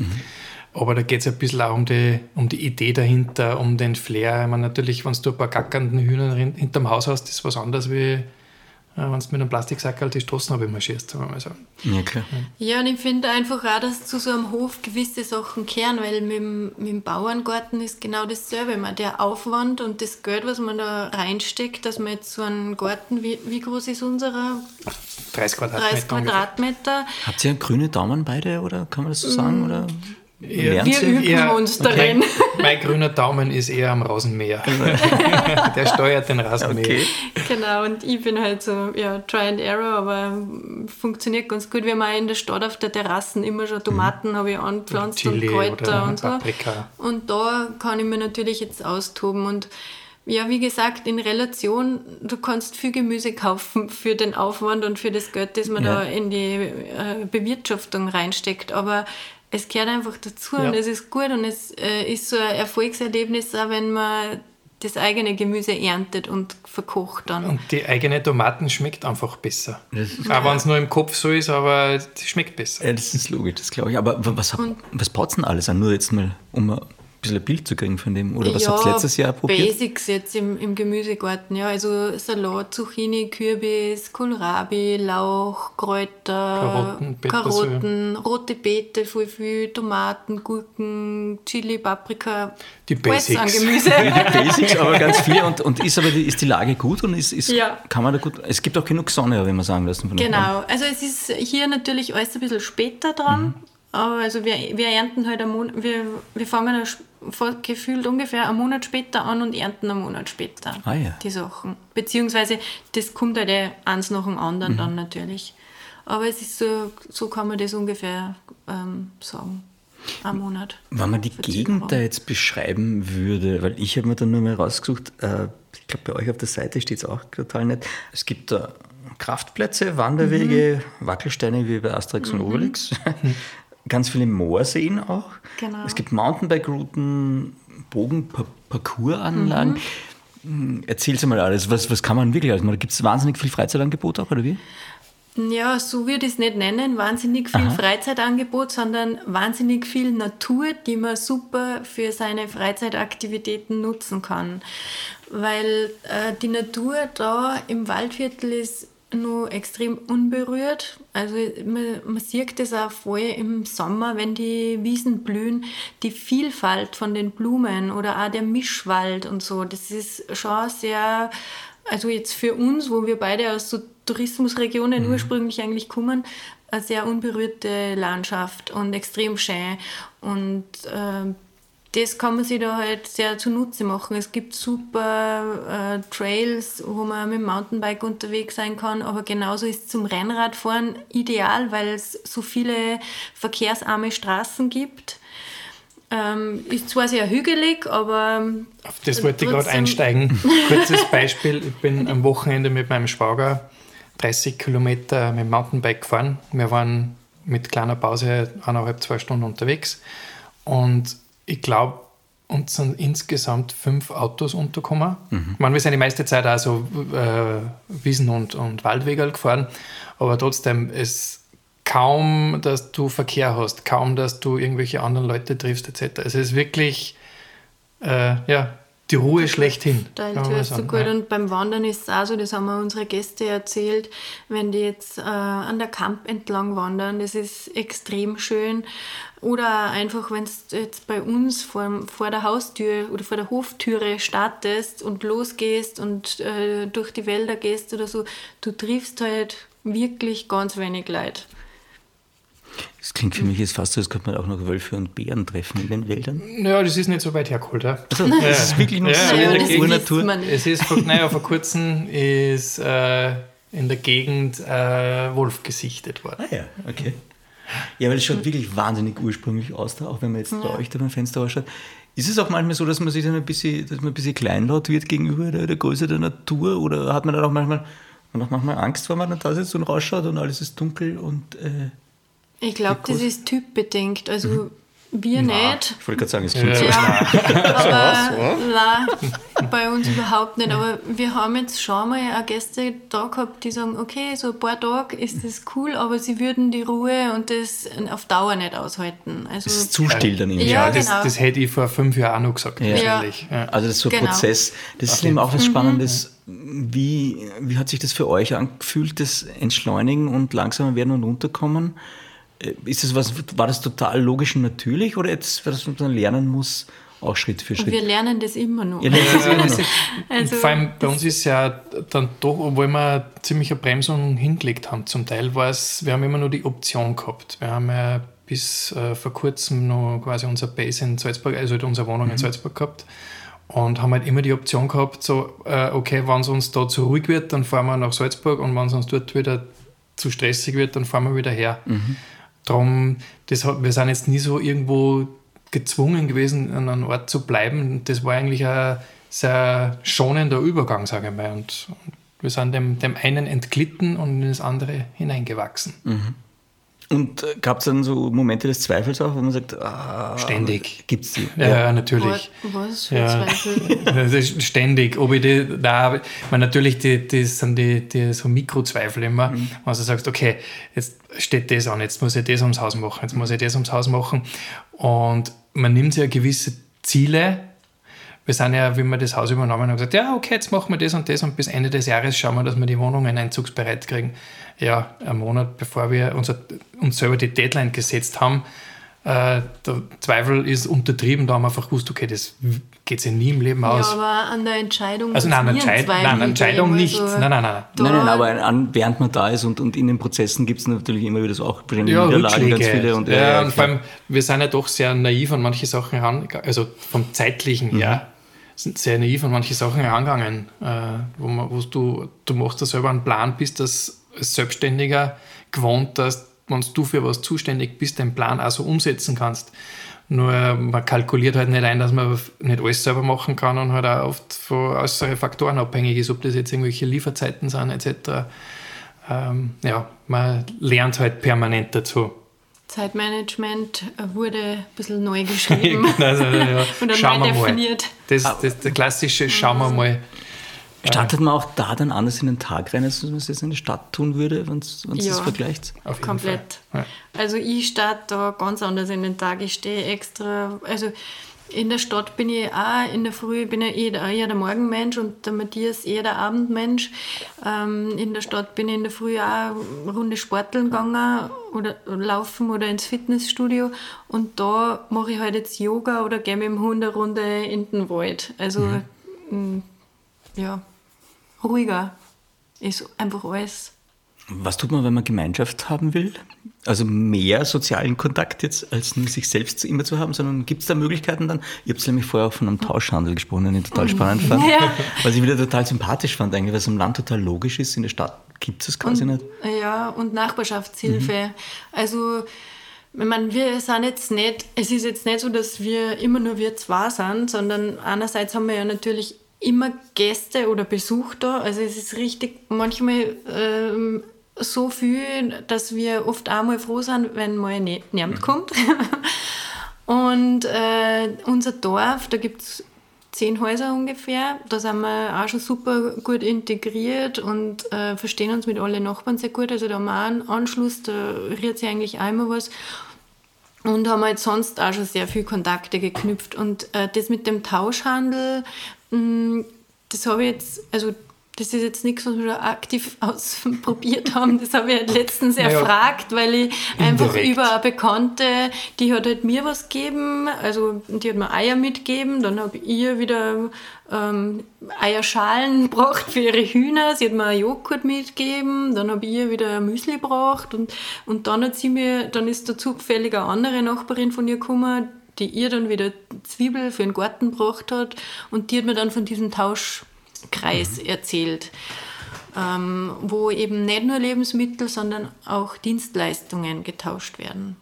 Aber da geht es ein bisschen auch um die, um die Idee dahinter, um den Flair. Ich meine, natürlich, wenn du ein paar gackernden Hühner hin- hinterm Haus hast, ist was anderes, wie wenn du mit einem Plastiksackerl die Straßen runtermarschierst, sagen wir mal so. Ja, klar. Ja, und ich finde einfach auch, dass zu so einem Hof gewisse Sachen kehren, weil mit dem, mit dem Bauerngarten ist genau dasselbe. Man, der Aufwand und das Geld, was man da reinsteckt, dass man jetzt so einen Garten, wie, wie groß ist unserer? 30 Quadratmeter. 30 Quadratmeter. Habt ihr grüne Daumen beide oder kann man das so sagen? Oder Ja, Wir üben Ja, uns darin. Mein, mein grüner Daumen ist eher am Rasenmäher. Der steuert den Rasenmäher. Okay. Genau, und ich bin halt so, ja, Try and Error, aber funktioniert ganz gut. Wir haben auch in der Stadt auf der Terrassen immer schon Tomaten habe ich anpflanzt und, Chili Kräuter und so. Paprika. Und da kann ich mir natürlich jetzt austoben und ja, wie gesagt, in Relation, du kannst viel Gemüse kaufen für den Aufwand und für das Geld, das man Ja. da in die äh, Bewirtschaftung reinsteckt. Aber es gehört einfach dazu Ja. und es ist gut und es äh, ist so ein Erfolgserlebnis, auch wenn man das eigene Gemüse erntet und verkocht dann. Und die eigene Tomaten schmeckt einfach besser. Auch wenn es nur im Kopf so ist, aber die schmeckt besser. Ja, das ist logisch, das glaube ich. Aber wa- was, hab, was baut denn alles an? Nur jetzt mal, um bisschen ein Bild zu kriegen von dem. Oder was habt ihr letztes Jahr probiert? Basics jetzt im, im Gemüsegarten, ja. Also Salat, Zucchini, Kürbis, Kohlrabi, Lauch, Kräuter, Karotten. Karotten, rote Beete, voll viel, Tomaten, Gurken, Chili, Paprika. Die Alles an Basics. Gemüse. Basics, aber ganz viel. Und, und ist aber die, ist die Lage gut und ist, ist, Ja. kann man da gut. Es gibt auch genug Sonne, wenn man sagen lassen. Von. Genau, also es ist hier natürlich alles ein bisschen später dran. Mhm. Aber also wir, wir ernten halt einen Monat, wir, wir fangen gefühlt ungefähr einen Monat später an und ernten einen Monat später Ah ja. die Sachen. Beziehungsweise das kommt halt eh eins nach dem anderen Mhm. dann natürlich. Aber es ist so, so kann man das ungefähr ähm, sagen. Ein Monat. Wenn man die. Gegend da jetzt beschreiben würde, weil ich habe mir dann nur mal rausgesucht, äh, ich glaube bei euch auf der Seite steht es auch total nett. Es gibt da Kraftplätze, Wanderwege, Mhm. Wackelsteine wie bei Asterix und Obelix. Ganz viele Moorseen auch. Genau. Es gibt Mountainbike-Routen, Bogen-Parcours-Anlagen. Mhm. Erzähl's mal alles. Was, was kann man wirklich alles machen? Gibt es wahnsinnig viel Freizeitangebot auch, oder wie? Ja, so würde ich es nicht nennen, wahnsinnig viel Freizeitangebot, sondern wahnsinnig viel Natur, die man super für seine Freizeitaktivitäten nutzen kann. Weil äh, die Natur da im Waldviertel ist nur extrem unberührt. Also man, man sieht das auch voll im Sommer, wenn die Wiesen blühen, die Vielfalt von den Blumen oder auch der Mischwald und so. Das ist schon sehr, also jetzt für uns, wo wir beide aus so Tourismusregionen ursprünglich eigentlich kommen, eine sehr unberührte Landschaft und extrem schön. Und ähm, das kann man sich da halt sehr zunutze machen. Es gibt super äh, Trails, wo man mit dem Mountainbike unterwegs sein kann, aber genauso ist es zum Rennradfahren ideal, weil es so viele verkehrsarme Straßen gibt. Ähm, ist zwar sehr hügelig, aber. Auf das wollte ich gerade einsteigen. Kurzes Beispiel: Ich bin am Wochenende mit meinem Schwager 30 Kilometer mit dem Mountainbike gefahren. Wir waren mit kleiner Pause eineinhalb, zwei Stunden unterwegs. Und ich glaube, uns sind insgesamt fünf Autos untergekommen. Mhm. Ich meine, wir sind die meiste Zeit also äh, Wiesen- und, und Waldwege gefahren, aber trotzdem ist kaum, dass du Verkehr hast, kaum, dass du irgendwelche anderen Leute triffst, etc. Es ist wirklich, äh, ja, die Ruhe schlechthin. Da hörst du gut. Ja. Und beim Wandern ist es auch so, das haben wir unsere Gäste erzählt, wenn die jetzt äh, an der Kamp entlang wandern, das ist extrem schön. Oder einfach, wenn du jetzt bei uns vor, vor der Haustür oder vor der Hoftüre startest und losgehst und äh, durch die Wälder gehst oder so, du triffst halt wirklich ganz wenig Leid. Das klingt für mich jetzt fast so, als könnte man auch noch Wölfe und Bären treffen in den Wäldern. Naja, das ist nicht so weit hergeholt. Ja. Also, ja. Das ist wirklich nur ja, so in der Urnatur. Es ist, vor, naja, vor kurzem ist äh, in der Gegend äh, Wolf gesichtet worden. Ah ja, okay. Ja, weil es schaut wirklich wahnsinnig ursprünglich aus, da, auch wenn man jetzt ja. bei euch da beim Fenster ausschaut. Ist es auch manchmal so, dass man sich dann ein bisschen, dass man ein bisschen kleinlaut wird gegenüber der, der Größe der Natur? Oder hat man dann auch manchmal, man auch manchmal Angst, wenn man dann da sitzt und rausschaut und alles ist dunkel und äh, ich glaube, das ist typbedingt. Also mhm. Wir na, nicht. Ich wollte gerade sagen, es klingt ja. so ja, aber nein, bei uns überhaupt nicht. Aber wir haben jetzt schon mal auch Gäste da gehabt, die sagen, okay, so ein paar Tage ist das cool, aber sie würden die Ruhe und das auf Dauer nicht aushalten. Also, das ist zu still dann irgendwie. Ja, ja das, genau. das, hätte ich vor fünf Jahren auch noch gesagt, ja. wahrscheinlich. Ja. Also das ist so ein genau. Prozess. Das ist eben auch was mhm. Spannendes. Wie, wie hat sich das für euch angefühlt, das Entschleunigen und langsamer werden und runterkommen? Äh, ist das was, war das total logisch und natürlich oder etwas, was man lernen muss, auch Schritt für Schritt? Wir lernen das immer noch. Ja, das immer noch. also, vor allem bei uns ist ja dann doch, obwohl wir ziemlich eine Bremsung hingelegt haben, zum Teil war es, wir haben immer nur die Option gehabt. Wir haben ja bis äh, vor kurzem noch quasi unser Base in Salzburg, also halt unsere Wohnung mhm. in Salzburg gehabt und haben halt immer die Option gehabt, so, äh, okay, wenn es uns da zu ruhig wird, dann fahren wir nach Salzburg und wenn es uns dort wieder zu stressig wird, dann fahren wir wieder her. Mhm. Darum, wir sind jetzt nie so irgendwo gezwungen gewesen, an einem Ort zu bleiben. Das war eigentlich ein sehr schonender Übergang, sage ich mal. Und, wir sind dem, dem einen entglitten und in das andere hineingewachsen. Mhm. Und äh, gab es dann so Momente des Zweifels auch, wo man sagt, ah, ständig gibt es die? Ja, ja, natürlich. Was für ja. Zweifel? ständig. Ob ich die, da, man natürlich, die, die sind die, die so Mikrozweifel immer, mhm. wenn du sagst, okay, jetzt steht das an, jetzt muss ich das ums Haus machen, jetzt muss ich das ums Haus machen. Und man nimmt sich ja gewisse Ziele. Wir sind ja, wie wir das Haus übernommen haben, gesagt, ja, okay, jetzt machen wir das und das und bis Ende des Jahres schauen wir, dass wir die Wohnungen einzugsbereit kriegen ja, einen Monat bevor wir unser, uns selber die Deadline gesetzt haben, äh, der Zweifel ist untertrieben, da haben wir einfach gewusst, okay, das geht sich nie im Leben aus. Ja, aber an der Entscheidung Also nein, an Entscheid nein, an Entscheidung nicht. Also nein, nein, nein. Nein, nein, aber an, während man da ist und, und in den Prozessen gibt es natürlich immer wieder so auch ja, Niederlagen, ganz viele. Und, ja, ja, und vor allem, wir sind ja doch sehr naiv an manche Sachen heran, also vom zeitlichen, mhm. Sind sehr naiv an manche Sachen herangegangen, äh, wo, man, wo du, du machst da selber einen Plan, bis das als Selbstständiger gewohnt, dass wenn du für was zuständig bist, den Plan auch so umsetzen kannst. Nur man kalkuliert halt nicht ein, dass man nicht alles selber machen kann und halt auch oft von äußeren Faktoren abhängig ist, ob das jetzt irgendwelche Lieferzeiten sind etc. Ähm, ja, man lernt halt permanent dazu. Zeitmanagement wurde ein bisschen neu geschrieben also, ja. und dann neu definiert. Das, das, der klassische Schauen wir mal. Startet man auch da dann anders in den Tag rein, als man es jetzt in der Stadt tun würde, wenn man ja, das vergleicht? Auf komplett. Ja. Also ich starte da ganz anders in den Tag. Ich stehe extra, also in der Stadt bin ich auch in der Früh, bin ich eher, eher der Morgenmensch und der Matthias eher der Abendmensch. Ähm, in der Stadt bin ich in der Früh auch eine Runde Sporteln gegangen oder laufen oder ins Fitnessstudio und da mache ich halt jetzt Yoga oder gehe mit dem Hund eine Runde in den Wald. Also mhm ja, ruhiger ist einfach alles. Was tut man, wenn man Gemeinschaft haben will? Also mehr sozialen Kontakt jetzt, als nur sich selbst immer zu haben, sondern gibt es da Möglichkeiten dann? Ich habe nämlich vorher auch von einem Tauschhandel gesprochen, den ich total spannend fand. Ja. Was ich wieder total sympathisch fand, eigentlich, weil es im Land total logisch ist, in der Stadt gibt es quasi und, nicht. Ja, und Nachbarschaftshilfe. Mhm. Also ich meine, wir sind jetzt nicht, es ist jetzt nicht so, dass wir immer nur wir zwei sind, sondern einerseits haben wir ja natürlich immer Gäste oder Besuch da. Also es ist richtig manchmal ähm, so viel, dass wir oft auch mal froh sind, wenn mal ne-, niemand mhm. kommt. Und äh, unser Dorf, da gibt es zehn Häuser ungefähr. Da sind wir auch schon super gut integriert und äh, verstehen uns mit allen Nachbarn sehr gut. Also da haben wir auch einen Anschluss, da rührt sich eigentlich auch immer was. Und haben halt sonst auch schon sehr viele Kontakte geknüpft. Und äh, das mit dem Tauschhandel, mh, mm, das habe ich jetzt, also das ist jetzt nichts, was wir schon aktiv ausprobiert haben. Das habe ich halt letztens naja, erfragt, weil ich einfach über eine Bekannte, die hat halt mir was gegeben, also die hat mir Eier mitgegeben, dann habe ich ihr wieder ähm, Eierschalen gebracht für ihre Hühner, sie hat mir einen Joghurt mitgegeben, dann habe ich ihr wieder ein Müsli gebracht. Und, und dann hat sie mir, dann ist da zufällig eine andere Nachbarin von ihr gekommen, die ihr dann wieder Zwiebel für den Garten gebracht hat. Und die hat mir dann von diesem Tausch Kreis mhm. erzählt, ähm, wo eben nicht nur Lebensmittel, sondern auch Dienstleistungen getauscht werden.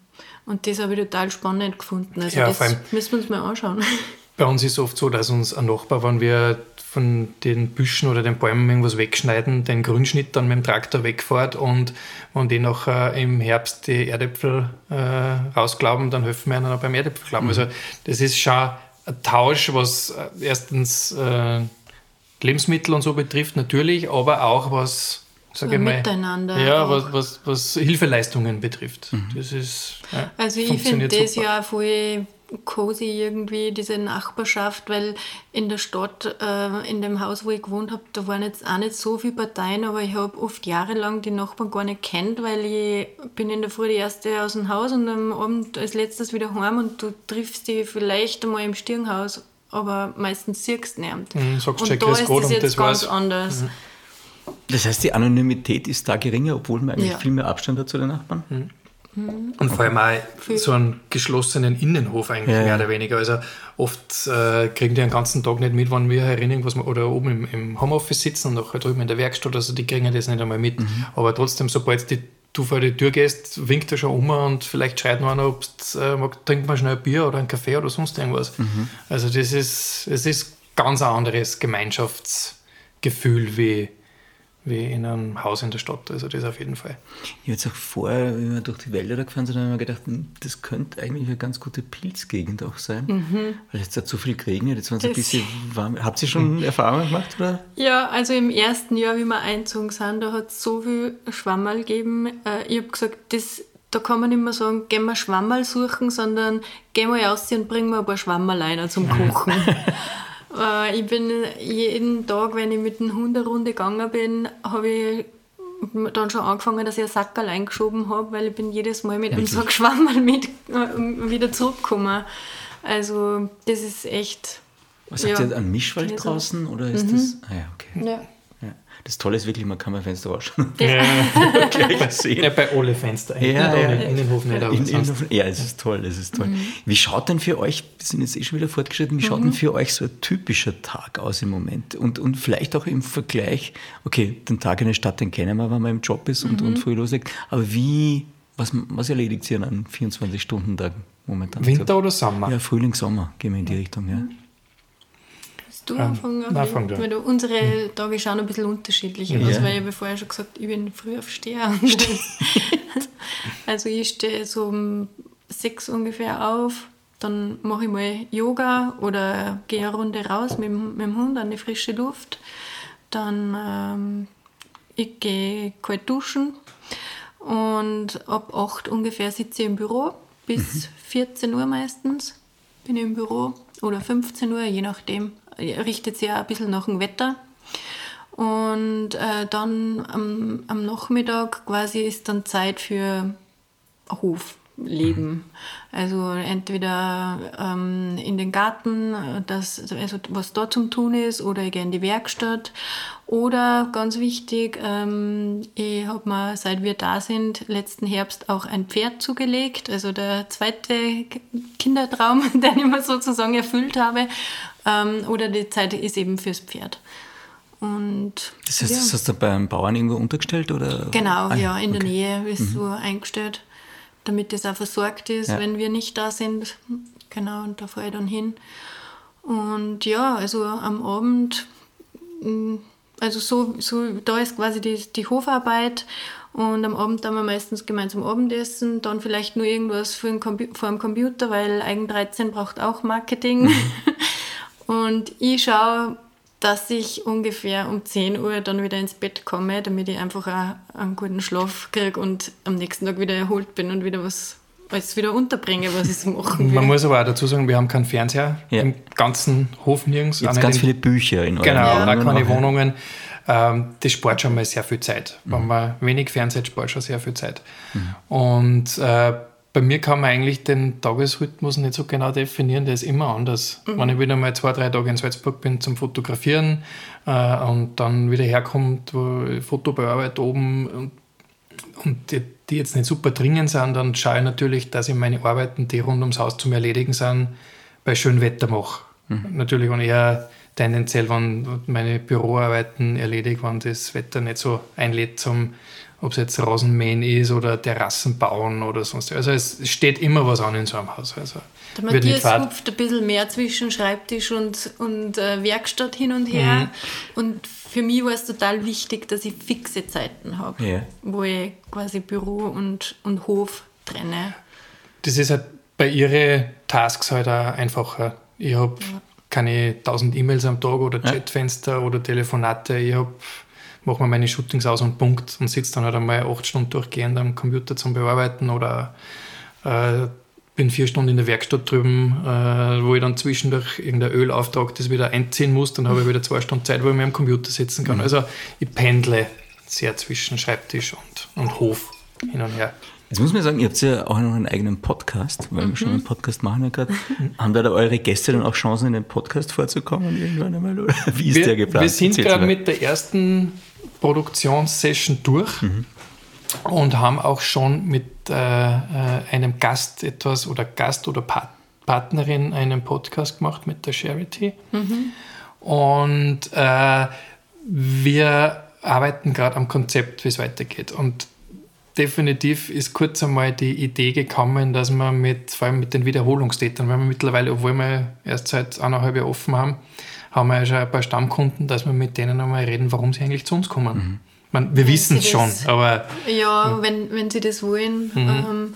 Und das habe ich total spannend gefunden. Also ja, das müssen wir uns mal anschauen. Bei uns ist es oft so, dass uns ein Nachbar, wenn wir von den Büschen oder den Bäumen irgendwas wegschneiden, den Grünschnitt dann mit dem Traktor wegfährt und wenn die nachher im Herbst die Erdäpfel äh, rausglauben, dann helfen wir ihnen auch beim Erdäpfelglauben. Mhm. Also das ist schon ein Tausch, was äh, erstens äh, Lebensmittel und so betrifft, natürlich, aber auch was, sage ich mal, Miteinander ja, was, was, was Hilfeleistungen betrifft. Mhm. Das ist, ja, also ich finde das ja voll cozy irgendwie, diese Nachbarschaft, weil in der Stadt, äh, in dem Haus, wo ich gewohnt habe, da waren jetzt auch nicht so viele Parteien, aber ich habe oft jahrelang die Nachbarn gar nicht kennt, weil ich bin in der Früh die erste aus dem Haus und am Abend als letztes wieder heim und du triffst die vielleicht einmal im Stirnhaus aber meistens siehst du nicht. Mhm, sagst und da ist es jetzt ganz war's. anders. Mhm. Das heißt, die Anonymität ist da geringer, obwohl man eigentlich ja. viel mehr Abstand hat zu den Nachbarn? Mhm. mhm. Und vor allem auch so einen geschlossenen Innenhof eigentlich ja, mehr oder weniger. Also oft äh, kriegen die den ganzen Tag nicht mit, wenn wir herinnen, was wir, oder oben im, im Homeoffice sitzen und nachher drüben in der Werkstatt, also die kriegen das nicht einmal mit. Mhm. Aber trotzdem, sobald die du vor die Tür gehst, winkt er schon um und vielleicht schreit noch einer, ob äh, trinkt man schnell ein Bier oder einen Kaffee oder sonst irgendwas. Mhm. Also das ist, es ist ganz ein anderes Gemeinschaftsgefühl wie wie in einem Haus in der Stadt. Also das auf jeden Fall. Ich habe jetzt auch vorher, wenn wir durch die Wälder da gefahren sind, habe ich mir gedacht, hm, das könnte eigentlich eine ganz gute Pilzgegend auch sein. Mhm. Weil jetzt hat so viel geregnet, jetzt war es ein bisschen warm. Habt ihr schon Erfahrungen gemacht? Oder? Ja, also im ersten Jahr, wie wir einzogen sind, da hat es so viel Schwammerl gegeben. Äh, ich habe gesagt, das, da kann man nicht mehr sagen, gehen wir Schwammerl suchen, sondern gehen wir raus und bringen wir ein paar Schwammerleiner zum Kochen. Äh, ich bin jeden Tag, wenn ich mit dem Hund eine Runde gegangen bin, habe ich dann schon angefangen, dass ich einen Sackerl eingeschoben habe, weil ich bin jedes Mal mit einem Sack Schwammerl mit äh, wieder zurückgekommen. Also das ist echt... Was ja, habt ihr, einen Mischwald draußen oder ist mhm. das... Ah ja, okay. Ja. Das Tolle ist wirklich, man kann mein Fenster waschen. Ja, ja bei alle Fenster. Ja, ja, ja. Innenhof nicht, aber in, Innenhof, ja, es ist toll, es ist toll. Mhm. Wie schaut denn für euch, wir sind jetzt eh schon wieder fortgeschritten, wie schaut mhm. denn für euch so ein typischer Tag aus im Moment? Und, und vielleicht auch im Vergleich, okay, den Tag in der Stadt, den kennen wir, wenn man im Job ist und, mhm. und früh loslegt, aber wie, was, was erledigt sie an einem 24-Stunden-Tag momentan? Winter oder Sommer? Ja, Frühling, Sommer, gehen wir in die Richtung, ja du ähm, anfangen? Nein, fang weil du, unsere hm. Tage schauen ein bisschen unterschiedlich aus, ja. weil ich habe vorher schon gesagt, ich bin früh aufsteher. also ich stehe so um sechs ungefähr auf, dann mache ich mal Yoga oder gehe eine Runde raus mit, mit dem Hund an die frische Luft. Dann ähm, ich gehe kalt duschen und ab 8 ungefähr sitze ich im Büro bis mhm. 14 Uhr meistens bin ich im Büro oder 15 Uhr, je nachdem richtet sich auch ein bisschen nach dem Wetter. Und äh, dann am, am, Nachmittag quasi ist dann Zeit für Hof. Leben. Also entweder ähm, in den Garten, das, also was da zum Tun ist, oder ich gehe in die Werkstatt. Oder ganz wichtig, ähm, ich habe mir, seit wir da sind, letzten Herbst auch ein Pferd zugelegt. Also der zweite Kindertraum, den ich mir sozusagen erfüllt habe. Ähm, oder die Zeit ist eben fürs Pferd. Und, das heißt, ja. das hast du beim Bauern irgendwo untergestellt? Oder? Genau, ah, ja, in okay. der Nähe ist mhm. so eingestellt damit das auch versorgt ist, ja. wenn wir nicht da sind. Genau, und da fahre ich dann hin. Und ja, also am Abend, mm, also so, so da ist quasi die, die Hofarbeit und am Abend dann wir meistens gemeinsam Abendessen, dann vielleicht nur irgendwas für den vor dem Computer, weil Eigen 13 braucht auch Marketing. Mhm. und ich schaue dass ich ungefähr um 10 Uhr dann wieder ins Bett komme, damit ich einfach auch einen guten Schlaf kriege und am nächsten Tag wieder erholt bin und wieder was alles wieder unterbringe, was ich so machen will. Man muss aber auch dazu sagen, wir haben keinen Fernseher ja. im ganzen Hof nirgends. Jetzt ganz viele Bücher in Genau, ja. auch keine Wohnungen. Ähm, das spart schon mal sehr viel Zeit. Mhm. Wenn man wenig Fernseher spart schon sehr viel Zeit. Mhm. Und äh, bei mir kann man eigentlich den Tagesrhythmus nicht so genau definieren, der ist immer anders. Mhm. Wenn ich wieder mal zwei, drei Tage in Salzburg bin zum Fotografieren äh, und dann wieder herkommt, wo ich Foto bearbeite oben und, und die, die, jetzt nicht super dringend sind, dann schaue ich natürlich, dass ich meine Arbeiten, die rund ums Haus zum Erledigen sind, bei schönem Wetter mache. Mhm. Natürlich, wenn eher tendenziell, wenn meine Büroarbeiten erledigt, wenn das Wetter nicht so einlädt zum ob es jetzt Rasenmähen ist oder Terrassen bauen oder sonst. Also es steht immer was an in so einem Haus. Also der Matthias hupft ein bisschen mehr zwischen Schreibtisch und, und äh, Werkstatt hin und her. Mhm. Und für mich war es total wichtig, dass ich fixe Zeiten habe, ja. wo ich quasi Büro und, und Hof trenne. Das ist halt bei ihren Tasks halt auch einfacher. Ich habe ja. keine tausend E-Mails am Tag oder Chatfenster ja. oder Telefonate. Ich habe mache mir meine Shootings aus und Punkt und sitze dann halt einmal acht Stunden durchgehend am Computer zum Bearbeiten oder äh, bin vier Stunden in der Werkstatt drüben, äh, wo ich dann zwischendurch irgendein Ölauftrag das wieder einziehen muss, dann habe ich wieder zwei Stunden Zeit, wo ich mir am Computer sitzen kann. Mhm. Also ich pendle sehr zwischen Schreibtisch und, und Hof hin und her. Jetzt muss man sagen, ihr habt ja auch noch einen eigenen Podcast, weil mhm. wir schon einen Podcast machen ja gerade. Mhm. Haben da, da eure Gäste dann auch Chancen, in den Podcast vorzukommen irgendwann einmal? Oder wie ist wir, der geplant? Wir sind gerade mit der ersten Produktionssession durch mhm. und haben auch schon mit äh, äh, einem Gast etwas oder Gast oder Pat Partnerin einen Podcast gemacht mit der Charity. Mhm. Und äh, wir arbeiten gerade am Konzept, wie es weitergeht. Und definitiv ist kurz einmal die Idee gekommen, dass man mit, vor allem mit den Wiederholungstätern, weil wir mittlerweile, obwohl wir erst seit eineinhalb Jahren offen haben, haben wir ja schon ein paar Stammkunden, dass wir mit denen einmal reden, warum sie eigentlich zu uns kommen. Mhm. Man, wir wissen es schon, aber. Ja, ja, Wenn, wenn sie das wollen. Mhm. Ähm,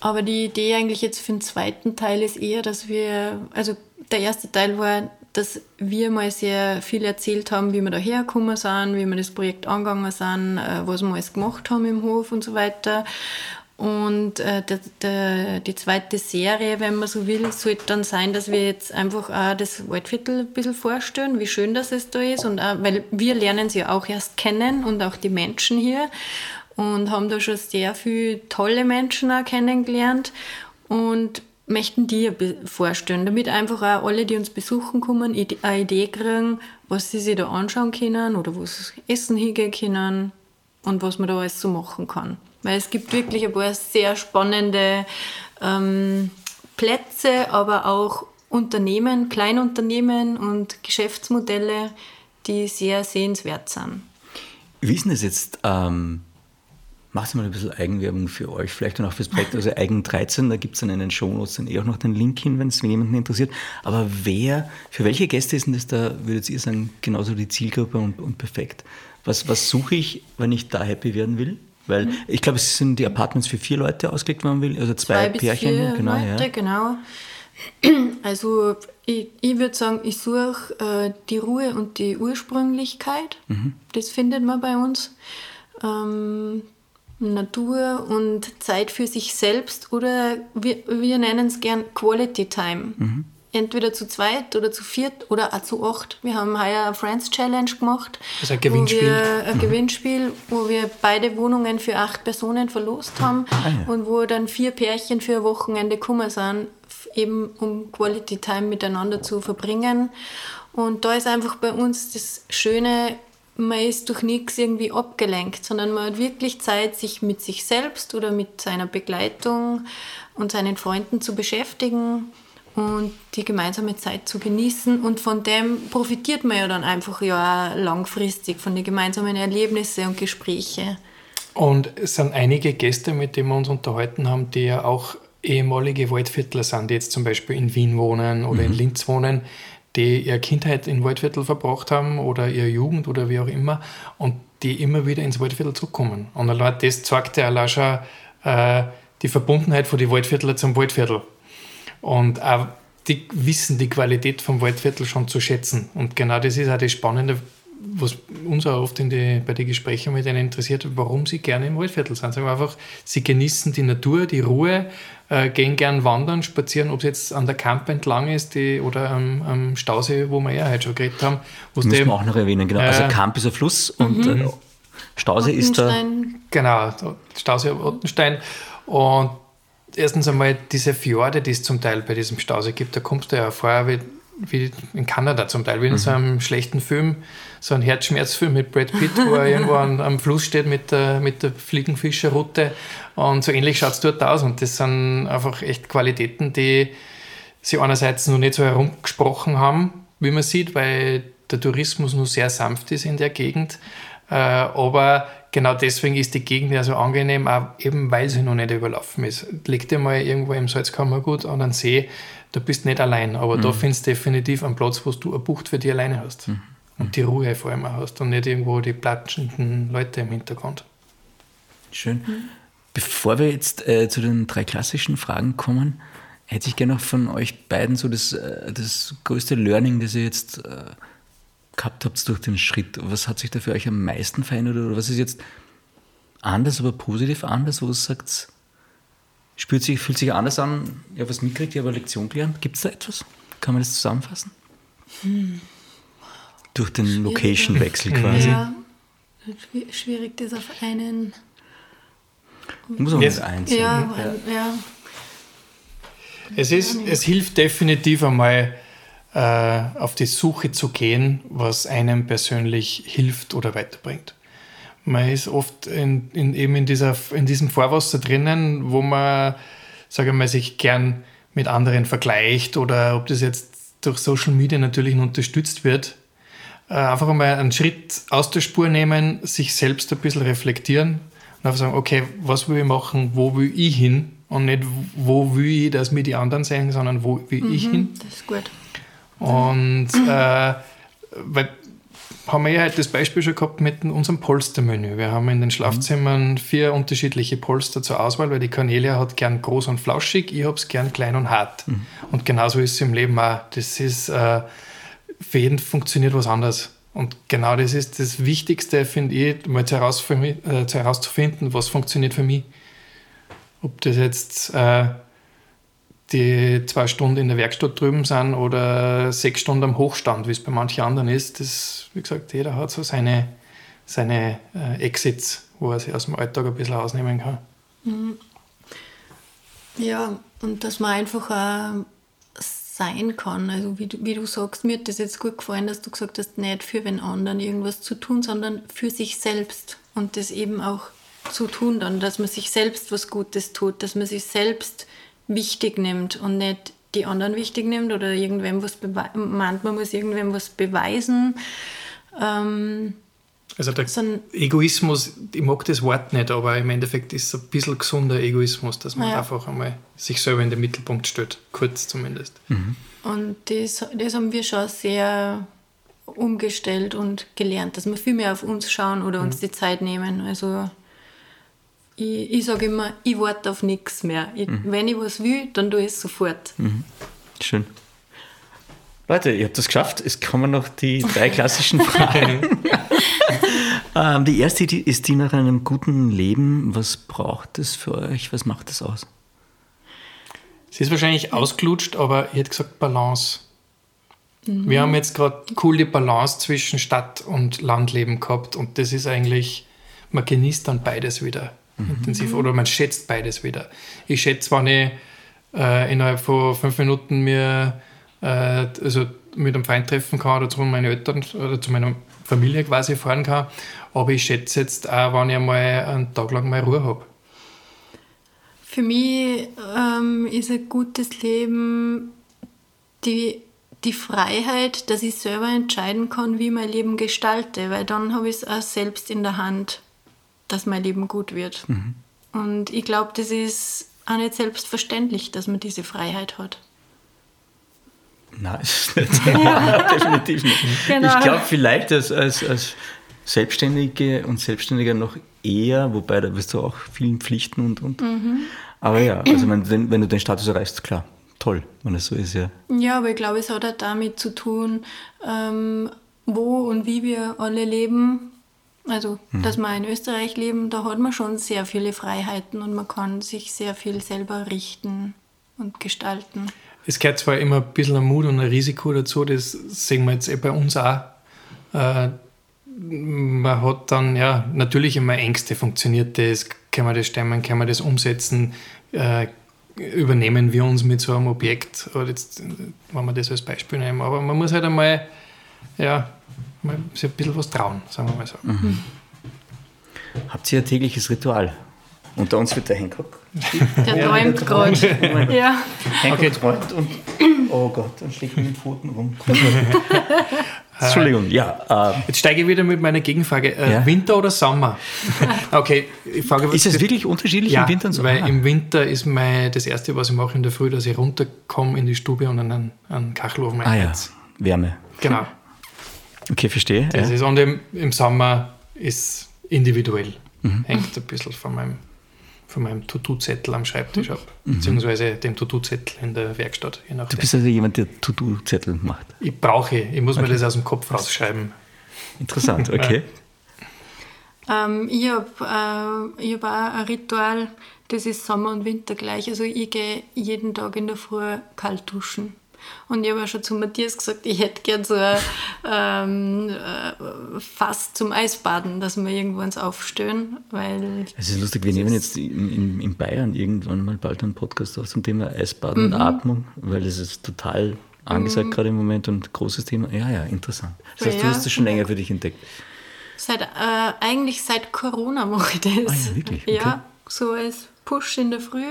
aber die Idee eigentlich jetzt für den zweiten Teil ist eher, dass wir, also der erste Teil war, dass wir mal sehr viel erzählt haben, wie wir da hergekommen sind, wie wir das Projekt angegangen sind, äh, was wir alles gemacht haben im Hof und so weiter. Und äh, der, der, die zweite Serie, wenn man so will, sollte dann sein, dass wir jetzt einfach auch das Waldviertel ein bisschen vorstellen, wie schön das es da ist. Und auch, weil wir lernen sie auch erst kennen und auch die Menschen hier und haben da schon sehr viele tolle Menschen auch kennengelernt und möchten die vorstellen, damit einfach auch alle, die uns besuchen kommen, eine Idee kriegen, was sie sich da anschauen können oder wo sie essen hingehen können und was man da alles so machen kann. Weil es gibt wirklich ein paar sehr spannende ähm, Plätze, aber auch Unternehmen, Kleinunternehmen und Geschäftsmodelle, die sehr sehenswert sind. Wie ist denn das jetzt? Ähm, Macht mal ein bisschen Eigenwerbung für euch, vielleicht auch fürs Projekt, also Eigen 13, da gibt es dann in den Shownotes dann eh auch noch den Link hin, wenn es jemanden interessiert. Aber wer, für welche Gäste ist denn das da, würdet ihr sagen, genauso die Zielgruppe und, und perfekt? Was, was suche ich, wenn ich da happy werden will? Weil mhm. ich glaube, es sind die Apartments für vier Leute ausgelegt, wenn man will. Also zwei, zwei Pärchen. Vier genau, Leute, ja. genau. Also ich, ich würde sagen, ich suche äh, die Ruhe und die Ursprünglichkeit. Mhm. Das findet man bei uns. Ähm, Natur und Zeit für sich selbst oder wir, wir nennen es gern Quality Time. Mhm. entweder zu zweit oder zu viert oder auch zu acht. Wir haben heuer eine Friends Challenge gemacht. Also ein Gewinnspiel. Wo wir, ein mhm. Gewinnspiel, wo wir beide Wohnungen für acht Personen verlost haben ah, ja. und wo dann vier Pärchen für ein Wochenende gekommen sind, eben um Quality Time miteinander zu verbringen. Und da ist einfach bei uns das Schöne, man ist durch nichts irgendwie abgelenkt, sondern man hat wirklich Zeit, sich mit sich selbst oder mit seiner Begleitung und seinen Freunden zu beschäftigen und die gemeinsame Zeit zu genießen. Und von dem profitiert man ja dann einfach ja langfristig, von den gemeinsamen Erlebnissen und Gesprächen. Und es sind einige Gäste, mit denen wir uns unterhalten haben, die ja auch ehemalige Waldviertler sind, die jetzt zum Beispiel in Wien wohnen oder mhm. in Linz wohnen, die ihre Kindheit in Waldviertel verbracht haben oder ihre Jugend oder wie auch immer und die immer wieder ins Waldviertel zurückkommen. Und allein das zeigt ja allein schon äh, die Verbundenheit von den Waldviertler zum Waldviertel. Und auch die wissen die Qualität vom Waldviertel schon zu schätzen. Und genau das ist auch das Spannende, was uns auch oft in die, bei den Gesprächen mit ihnen interessiert, warum sie gerne im Waldviertel sind. Sie, einfach, sie genießen die Natur, die Ruhe, äh, gehen gern wandern, spazieren, ob es jetzt an der Kamp entlang ist die, oder am, am, Stausee, wo wir ja heute schon geredet haben. Müssen wir auch noch erwähnen, genau. Also äh, also Kamp ist ein Fluss und mhm. äh, Stausee ist der... Genau, Stausee Ottenstein. Und erstens einmal diese Fjorde, die es zum Teil bei diesem Stausee gibt, da kommst du ja vorher wie, wie in Kanada zum Teil, wie in mhm. so einem schlechten Film, so ein Herzschmerzfilm mit Brad Pitt, wo er irgendwo am, am, Fluss steht mit der, mit der Fliegenfischerroute und so ähnlich schaut es dort aus und das sind einfach echt Qualitäten, die sie einerseits noch nicht so herumgesprochen haben, wie man sieht, weil der Tourismus nur sehr sanft ist in der Gegend, äh, aber genau deswegen ist die Gegend ja so angenehm, auch eben weil sie noch nicht überlaufen ist. Leg dir mal irgendwo im Salzkammergut an einen See, da bist du nicht allein, aber mhm. da findest du definitiv einen Platz, wo du eine Bucht für dich alleine hast. Mhm. Und die Ruhe vor allem auch hast und nicht irgendwo die platschenden Leute im Hintergrund. Schön. Mhm. Bevor wir jetzt äh, zu den drei klassischen Fragen kommen, hätte ich gerne noch von euch beiden so das, äh, das größte Learning, das ihr jetzt äh, gehabt habt durch den Schritt. Was hat sich da für euch am meisten verändert oder was ist jetzt anders, aber positiv anders, wo ihr sagt, spürt sich, fühlt sich anders an, ihr habt was mitkriegt, ihr habt eine Lektion gelernt. Gibt es da etwas? Kann man das zusammenfassen? Hm. Durch den Location-Wechsel quasi. Ja, schwierig, das auf einen. Muss man jetzt eins. Ja, ja. ja. Es, ist, es hilft definitiv einmal, äh, auf die Suche zu gehen, was einem persönlich hilft oder weiterbringt. Man ist oft in, in, eben in, dieser, in diesem Vorwasser drinnen, wo man, sage mal, sich gern mit anderen vergleicht oder ob das jetzt durch Social Media natürlich unterstützt wird. Äh, einfach einmal einen Schritt aus der Spur nehmen, sich selbst ein bisschen reflektieren und einfach sagen, okay, was will ich machen, wo will ich hin und nicht, wo will ich, dass mir die anderen sehen, sondern wo will mhm, ich hin. Das ist gut. Und äh, weil haben wir ja halt das Beispiel schon gehabt mit unserem Polstermenü. Wir haben in den Schlafzimmern vier unterschiedliche Polster zur Auswahl, weil die Cornelia hat gern groß und flauschig, ich habe es gern klein und hart. Mhm. Und genauso ist es im Leben auch. Das ist, äh, für jeden funktioniert was anderes. Und genau das ist das Wichtigste, finde ich, mal zu, äh, herauszufinden, was funktioniert für mich. Ob das jetzt äh, die zwei Stunden in der Werkstatt drüben sind oder sechs Stunden am Hochstand, wie es bei manchen anderen ist. Das, wie gesagt, jeder hat so seine, seine äh, Exits, wo er sich aus dem Alltag ein bisschen ausnehmen kann. Mhm. Ja, und dass man einfach auch sein kann. Also wie du, wie du sagst, mir hat das jetzt gut gefallen, dass du gesagt hast, nicht für den anderen irgendwas zu tun, sondern für sich selbst. Und das eben auch zu tun dann, dass man sich selbst was Gutes tut, dass man sich selbst wichtig nimmt und nicht die anderen wichtig nimmt oder irgendwem was meint, man muss irgendwem was beweisen. Ähm, also der Egoismus, ich mag das Wort nicht, aber im Endeffekt ist es ein bisschen gesunder Egoismus, dass man ja. einfach einmal sich selber in den Mittelpunkt stellt, kurz zumindest. Mhm. Und das, das haben wir schon sehr umgestellt und gelernt, dass wir viel mehr auf uns schauen oder uns mhm. die Zeit nehmen. Also ich, ich sage immer, ich warte auf nichts mehr. Ich, mhm. Wenn ich was will, dann tue ich es sofort. Mhm. Schön. Leute, ihr habt das geschafft. Es kommen noch die drei klassischen Fragen. ähm, die erste die ist die nach einem guten Leben. Was braucht es für euch? Was macht es aus? Es ist wahrscheinlich ausgelutscht, aber ich hätte gesagt Balance. Wir haben jetzt gerade coole Balance zwischen Stadt- und Landleben gehabt und das ist eigentlich, man genießt dann beides wieder intensiv oder man schätzt beides wieder. Ich schätze, wenn ich äh, innerhalb von fünf Minuten mir äh, also mit einem Freund treffen kann oder zu meinen Eltern oder zu meiner Familie quasi fahren kann, aber ich schätze jetzt auch, wenn ich einmal einen Tag lang mal Ruhe habe. Für mich ähm, ist ein gutes Leben die, die Freiheit, dass ich selber entscheiden kann, wie ich mein Leben gestalte, weil dann habe ich es auch selbst in der Hand, dass mein Leben gut wird. Und ich glaube, das ist auch nicht selbstverständlich, dass man diese Freiheit hat. Nein, ist nicht. definitiv nicht. Genau. Ich glaube, vielleicht als, als, als Selbstständige und Selbstständiger noch eher, wobei da wirst du auch vielen Pflichten und. und. Aber ja, also wenn, wenn, wenn du den Status erreichst, klar, toll, wenn es so ist, ja. Ja, aber ich glaube, es hat auch damit zu tun, ähm, wo und wie wir alle leben. Also, dass wir in Österreich leben, da hat man schon sehr viele Freiheiten und man kann sich sehr viel selber richten und gestalten. Es gehört zwar immer ein bisschen ein Mut und ein Risiko dazu, das sehen wir jetzt eh bei uns auch. Äh, man hat dann, ja, natürlich immer Ängste, funktioniert das, können wir das stemmen, können wir das umsetzen, äh, übernehmen wir uns mit so einem Objekt, oder jetzt, äh, wenn wir das als Beispiel nehmen, aber man muss halt einmal, ja, sich ein bisschen was trauen, sagen wir mal so. Habt ihr ein tägliches Ritual? Unter uns wird der Hancock. Der träumt gerade. Ja. Hancock Okay. träumt und. Oh Gott, dann schlägt mit den Pfoten rum. Entschuldigung, ja. Äh, Jetzt steige ich wieder mit meiner Gegenfrage. Äh, Ja. Winter oder Sommer? Okay, ich frage ist es wirklich unterschiedlich ja, im Winter und so? weil im Winter ist mein, das Erste, was ich mache in der Früh, dass ich runterkomme in die Stube und einen, einen Kachelofen ah ja. Wärme. Genau. Okay, verstehe. Das Ja. ist, und im, im Sommer ist individuell. Mhm. Hängt ein bisschen von meinem, von meinem To-Do-Zettel am Schreibtisch ab. Mhm. Beziehungsweise dem To-Do-Zettel in der Werkstatt. Je Du bist also jemand, der To-Do-Zettel macht. Ich brauche, ich muss mir das aus dem Kopf rausschreiben. Interessant, okay. Ähm, ich habe äh, ich hab auch ein Ritual, das ist Sommer und Winter gleich. Also ich gehe jeden Tag in der Früh kalt duschen. Und ich habe auch schon zu Matthias gesagt, ich hätte gern so ein ähm, äh, Fass zum Eisbaden, dass wir irgendwo uns aufstellen, weil Es ist lustig, wir nehmen jetzt in, in, Bayern irgendwann mal bald einen Podcast auf zum Thema Eisbaden Mhm. und Atmung, weil das ist total angesagt gerade im Moment und großes Thema. Ja, ja, interessant. Das heißt, du Ja. hast das schon länger für dich entdeckt. seit, äh, eigentlich seit Corona mache ich das. Ah ja, wirklich? Okay. Ja, so als Push in der Früh,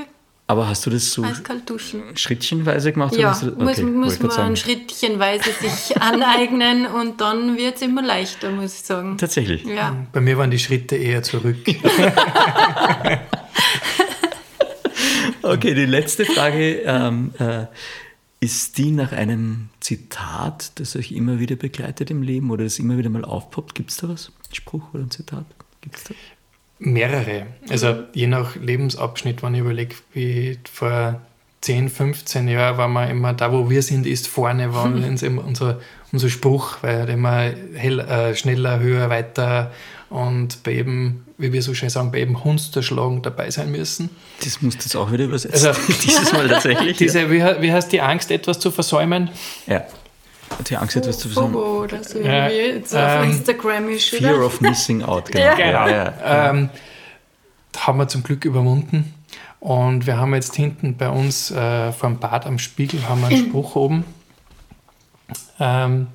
Aber hast du das so duschen. schrittchenweise gemacht? Ja, muss, okay, muss grad man sagen. schrittchenweise sich aneignen und dann wird es immer leichter, muss ich sagen. Tatsächlich. Ja. Bei mir waren die Schritte eher zurück. Okay, die letzte Frage ähm, äh, ist die nach einem Zitat, das euch immer wieder begleitet im Leben oder das immer wieder mal aufpoppt. Gibt es da was? Ein Spruch oder ein Zitat? Gibt's da? Mehrere. Also je nach Lebensabschnitt, wenn ich überlege, wie vor 10, 15 Jahren waren wir immer, da wo wir sind, ist vorne, war immer unser, unser Spruch, weil halt immer hell, äh, schneller, höher, weiter und bei jedem, wie wir so schön sagen, bei jedem Hundsterschlagen dabei sein müssen. Das musst du jetzt auch wieder übersetzen. Also- Dieses Mal tatsächlich. Diese, wie, he- wie heißt die Angst, etwas zu versäumen? ja. Die Angst, etwas zu sagen. Bobo oder so, Ja, wie jetzt auf ähm, Instagram ist. Fear oder? of missing out. Genau. Ja. Genau. Ja, ja. Ähm, haben wir zum Glück überwunden. Und wir haben jetzt hinten bei uns äh, vor dem Bad am Spiegel haben wir einen Spruch oben. Ähm,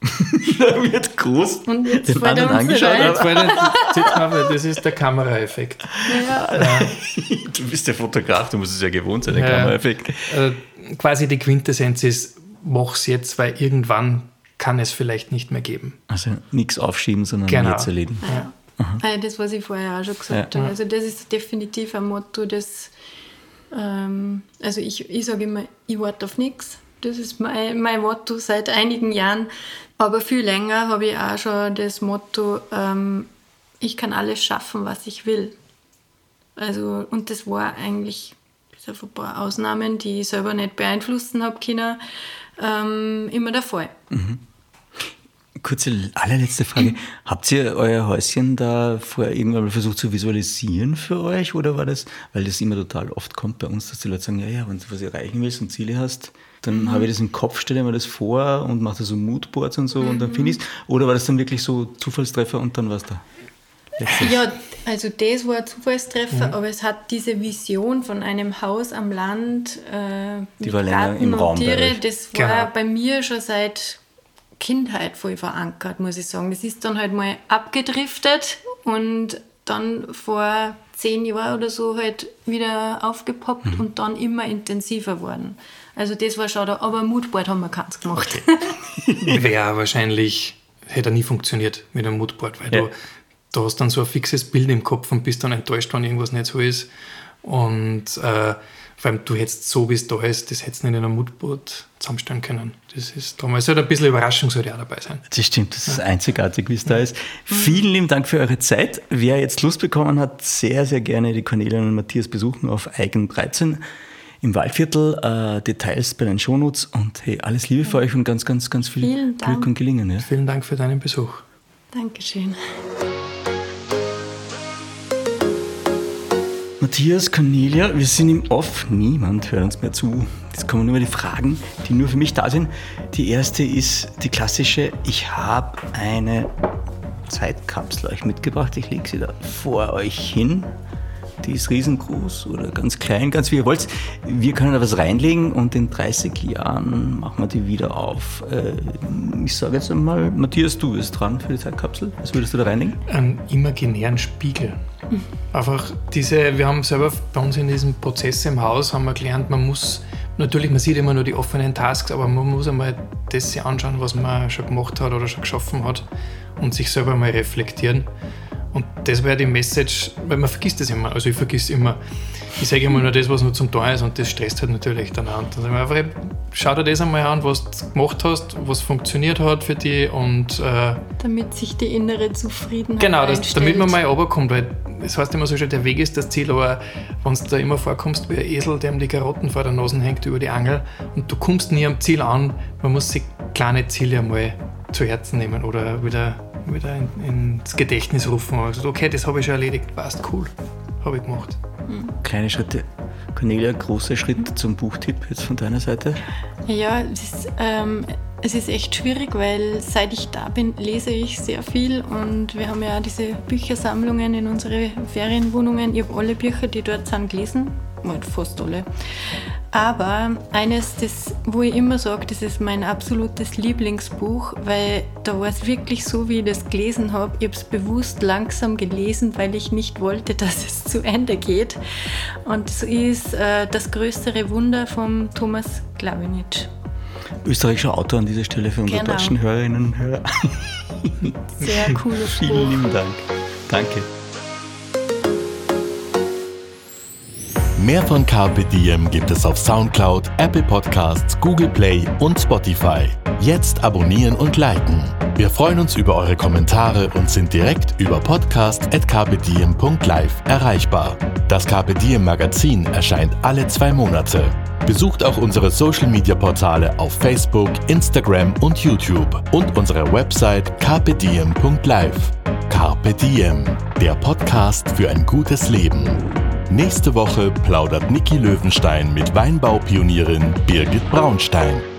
Da wird groß Und jetzt den er anderen angeschaut. jetzt mal, das ist der Kameraeffekt. Ja. Du bist der Fotograf, du musst es ja gewohnt sein, der Ja. Kameraeffekt. Äh, quasi die Quintessenz ist, mach's jetzt, weil irgendwann kann es vielleicht nicht mehr geben. Also nichts aufschieben, sondern Genau. jetzt erledigen. Ah, Das, was ich vorher auch schon gesagt Ja. habe. Also das ist definitiv ein Motto, das, ähm, also ich, ich sage immer, ich warte auf nichts. Das ist mein, mein Motto seit einigen Jahren. Aber viel länger habe ich auch schon das Motto, ähm, ich kann alles schaffen, was ich will. Also, und das war eigentlich, bis auf ein paar Ausnahmen, die ich selber nicht beeinflussen habe können, ähm, immer der Fall. kurze allerletzte Frage. Habt ihr euer Häuschen da vorher irgendwann mal versucht zu visualisieren für euch oder war das, weil das immer total oft kommt bei uns, dass die Leute sagen, ja, ja, wenn du was erreichen willst und Ziele hast, dann mhm. habe ich das im Kopf, stelle mir das vor und mache da so Moodboards und so mhm. und dann finde ich es. Oder war das dann wirklich so Zufallstreffer und dann war es da? Letztlich. Ja, also das war ein Zufallstreffer, mhm. aber es hat diese Vision von einem Haus am Land, äh, die war länger im Raum. Tiere, das war genau. bei mir schon seit Kindheit voll verankert, muss ich sagen. Das ist dann halt mal abgedriftet und dann vor zehn Jahren oder so halt wieder aufgepoppt mhm. und dann immer intensiver worden. Also das war schon da, aber Moodboard haben wir keins gemacht. Okay. Wäre wahrscheinlich, hätte nie funktioniert mit einem Moodboard, weil ja. du, du hast dann so ein fixes Bild im Kopf und bist dann enttäuscht, wenn irgendwas nicht so ist. Und äh, vor allem, du hättest so, wie es da ist, das hättest du nicht in einem Moodboard zusammenstellen können. Das ist damals halt ein bisschen Überraschung sollte auch dabei sein. Das stimmt, das ist ja. einzigartig, wie es da ist. Vielen lieben Dank für eure Zeit. Wer jetzt Lust bekommen hat, sehr, sehr gerne die Cornelia und Matthias besuchen auf Eigen 13 im Waldviertel. Äh, Details bei den Shownotes und hey, alles Liebe für euch und ganz, ganz, ganz viel Vielen Glück Dank. und Gelingen. Ja. Vielen Dank für deinen Besuch. Dankeschön. Matthias, Cornelia, wir sind im Off. Niemand hört uns mehr zu. Jetzt kommen nur die Fragen, die nur für mich da sind. Die erste ist die klassische: Ich habe eine Zeitkapsel euch mitgebracht. Ich lege sie da vor euch hin die ist riesengroß oder ganz klein, ganz wie ihr wollt. Wir können da was reinlegen und in 30 Jahren machen wir die wieder auf. Äh, ich sage jetzt einmal, Matthias, du bist dran für die Zeitkapsel. Was würdest du da reinlegen? Einen imaginären Spiegel. Einfach diese, wir haben selber bei uns in diesem Prozess im Haus haben wir gelernt, man muss, natürlich, man sieht immer nur die offenen Tasks, aber man muss einmal das anschauen, was man schon gemacht hat oder schon geschaffen hat und sich selber mal reflektieren. Und das wäre die Message, weil man vergisst das immer. Also ich vergiss immer. Ich sage immer nur das, was nur zum Tor ist und das stresst halt natürlich dann auch. Und dann einfach, schau dir das einmal an, was du gemacht hast, was funktioniert hat für dich und... Äh, damit sich die innere Zufriedenheit Genau, das, damit man mal runterkommt, weil das heißt immer so schön, der Weg ist das Ziel, aber wenn du da immer vorkommst wie ein Esel, der ihm die Karotten vor der Nase hängt über die Angel und du kommst nie am Ziel an, man muss sich kleine Ziele einmal zu Herzen nehmen oder wieder wieder in, ins Gedächtnis rufen. Also, okay, das habe ich schon erledigt, passt, cool, habe ich gemacht. Kleine Schritte. Cornelia, großer Schritt zum Buchtipp jetzt von deiner Seite? Ja, das, ähm, es ist echt schwierig, weil seit ich da bin, lese ich sehr viel und wir haben ja diese Büchersammlungen in unsere Ferienwohnungen. Ich habe alle Bücher, die dort sind, gelesen, fast alle. Aber eines, das, wo ich immer sage, das ist mein absolutes Lieblingsbuch, weil da war es wirklich so, wie ich das gelesen habe. Ich habe es bewusst langsam gelesen, weil ich nicht wollte, dass es zu Ende geht. Und so ist äh, Das größere Wunder von Thomas Glawinitsch. Österreichischer Autor an dieser Stelle für unsere genau. deutschen Hörerinnen und Hörer. Sehr cooles Buch. Vielen lieben Dank. Danke. Mehr von Carpe Diem gibt es auf Soundcloud, Apple Podcasts, Google Play und Spotify. Jetzt abonnieren und liken. Wir freuen uns über eure Kommentare und sind direkt über podcast.carpediem.live erreichbar. Das Carpe Diem Magazin erscheint alle zwei Monate. Besucht auch unsere Social Media Portale auf Facebook, Instagram und YouTube und unsere Website carpediem.live. Carpe Diem, der Podcast für ein gutes Leben. Nächste Woche plaudert Niki Löwenstein mit Weinbaupionierin Birgit Braunstein.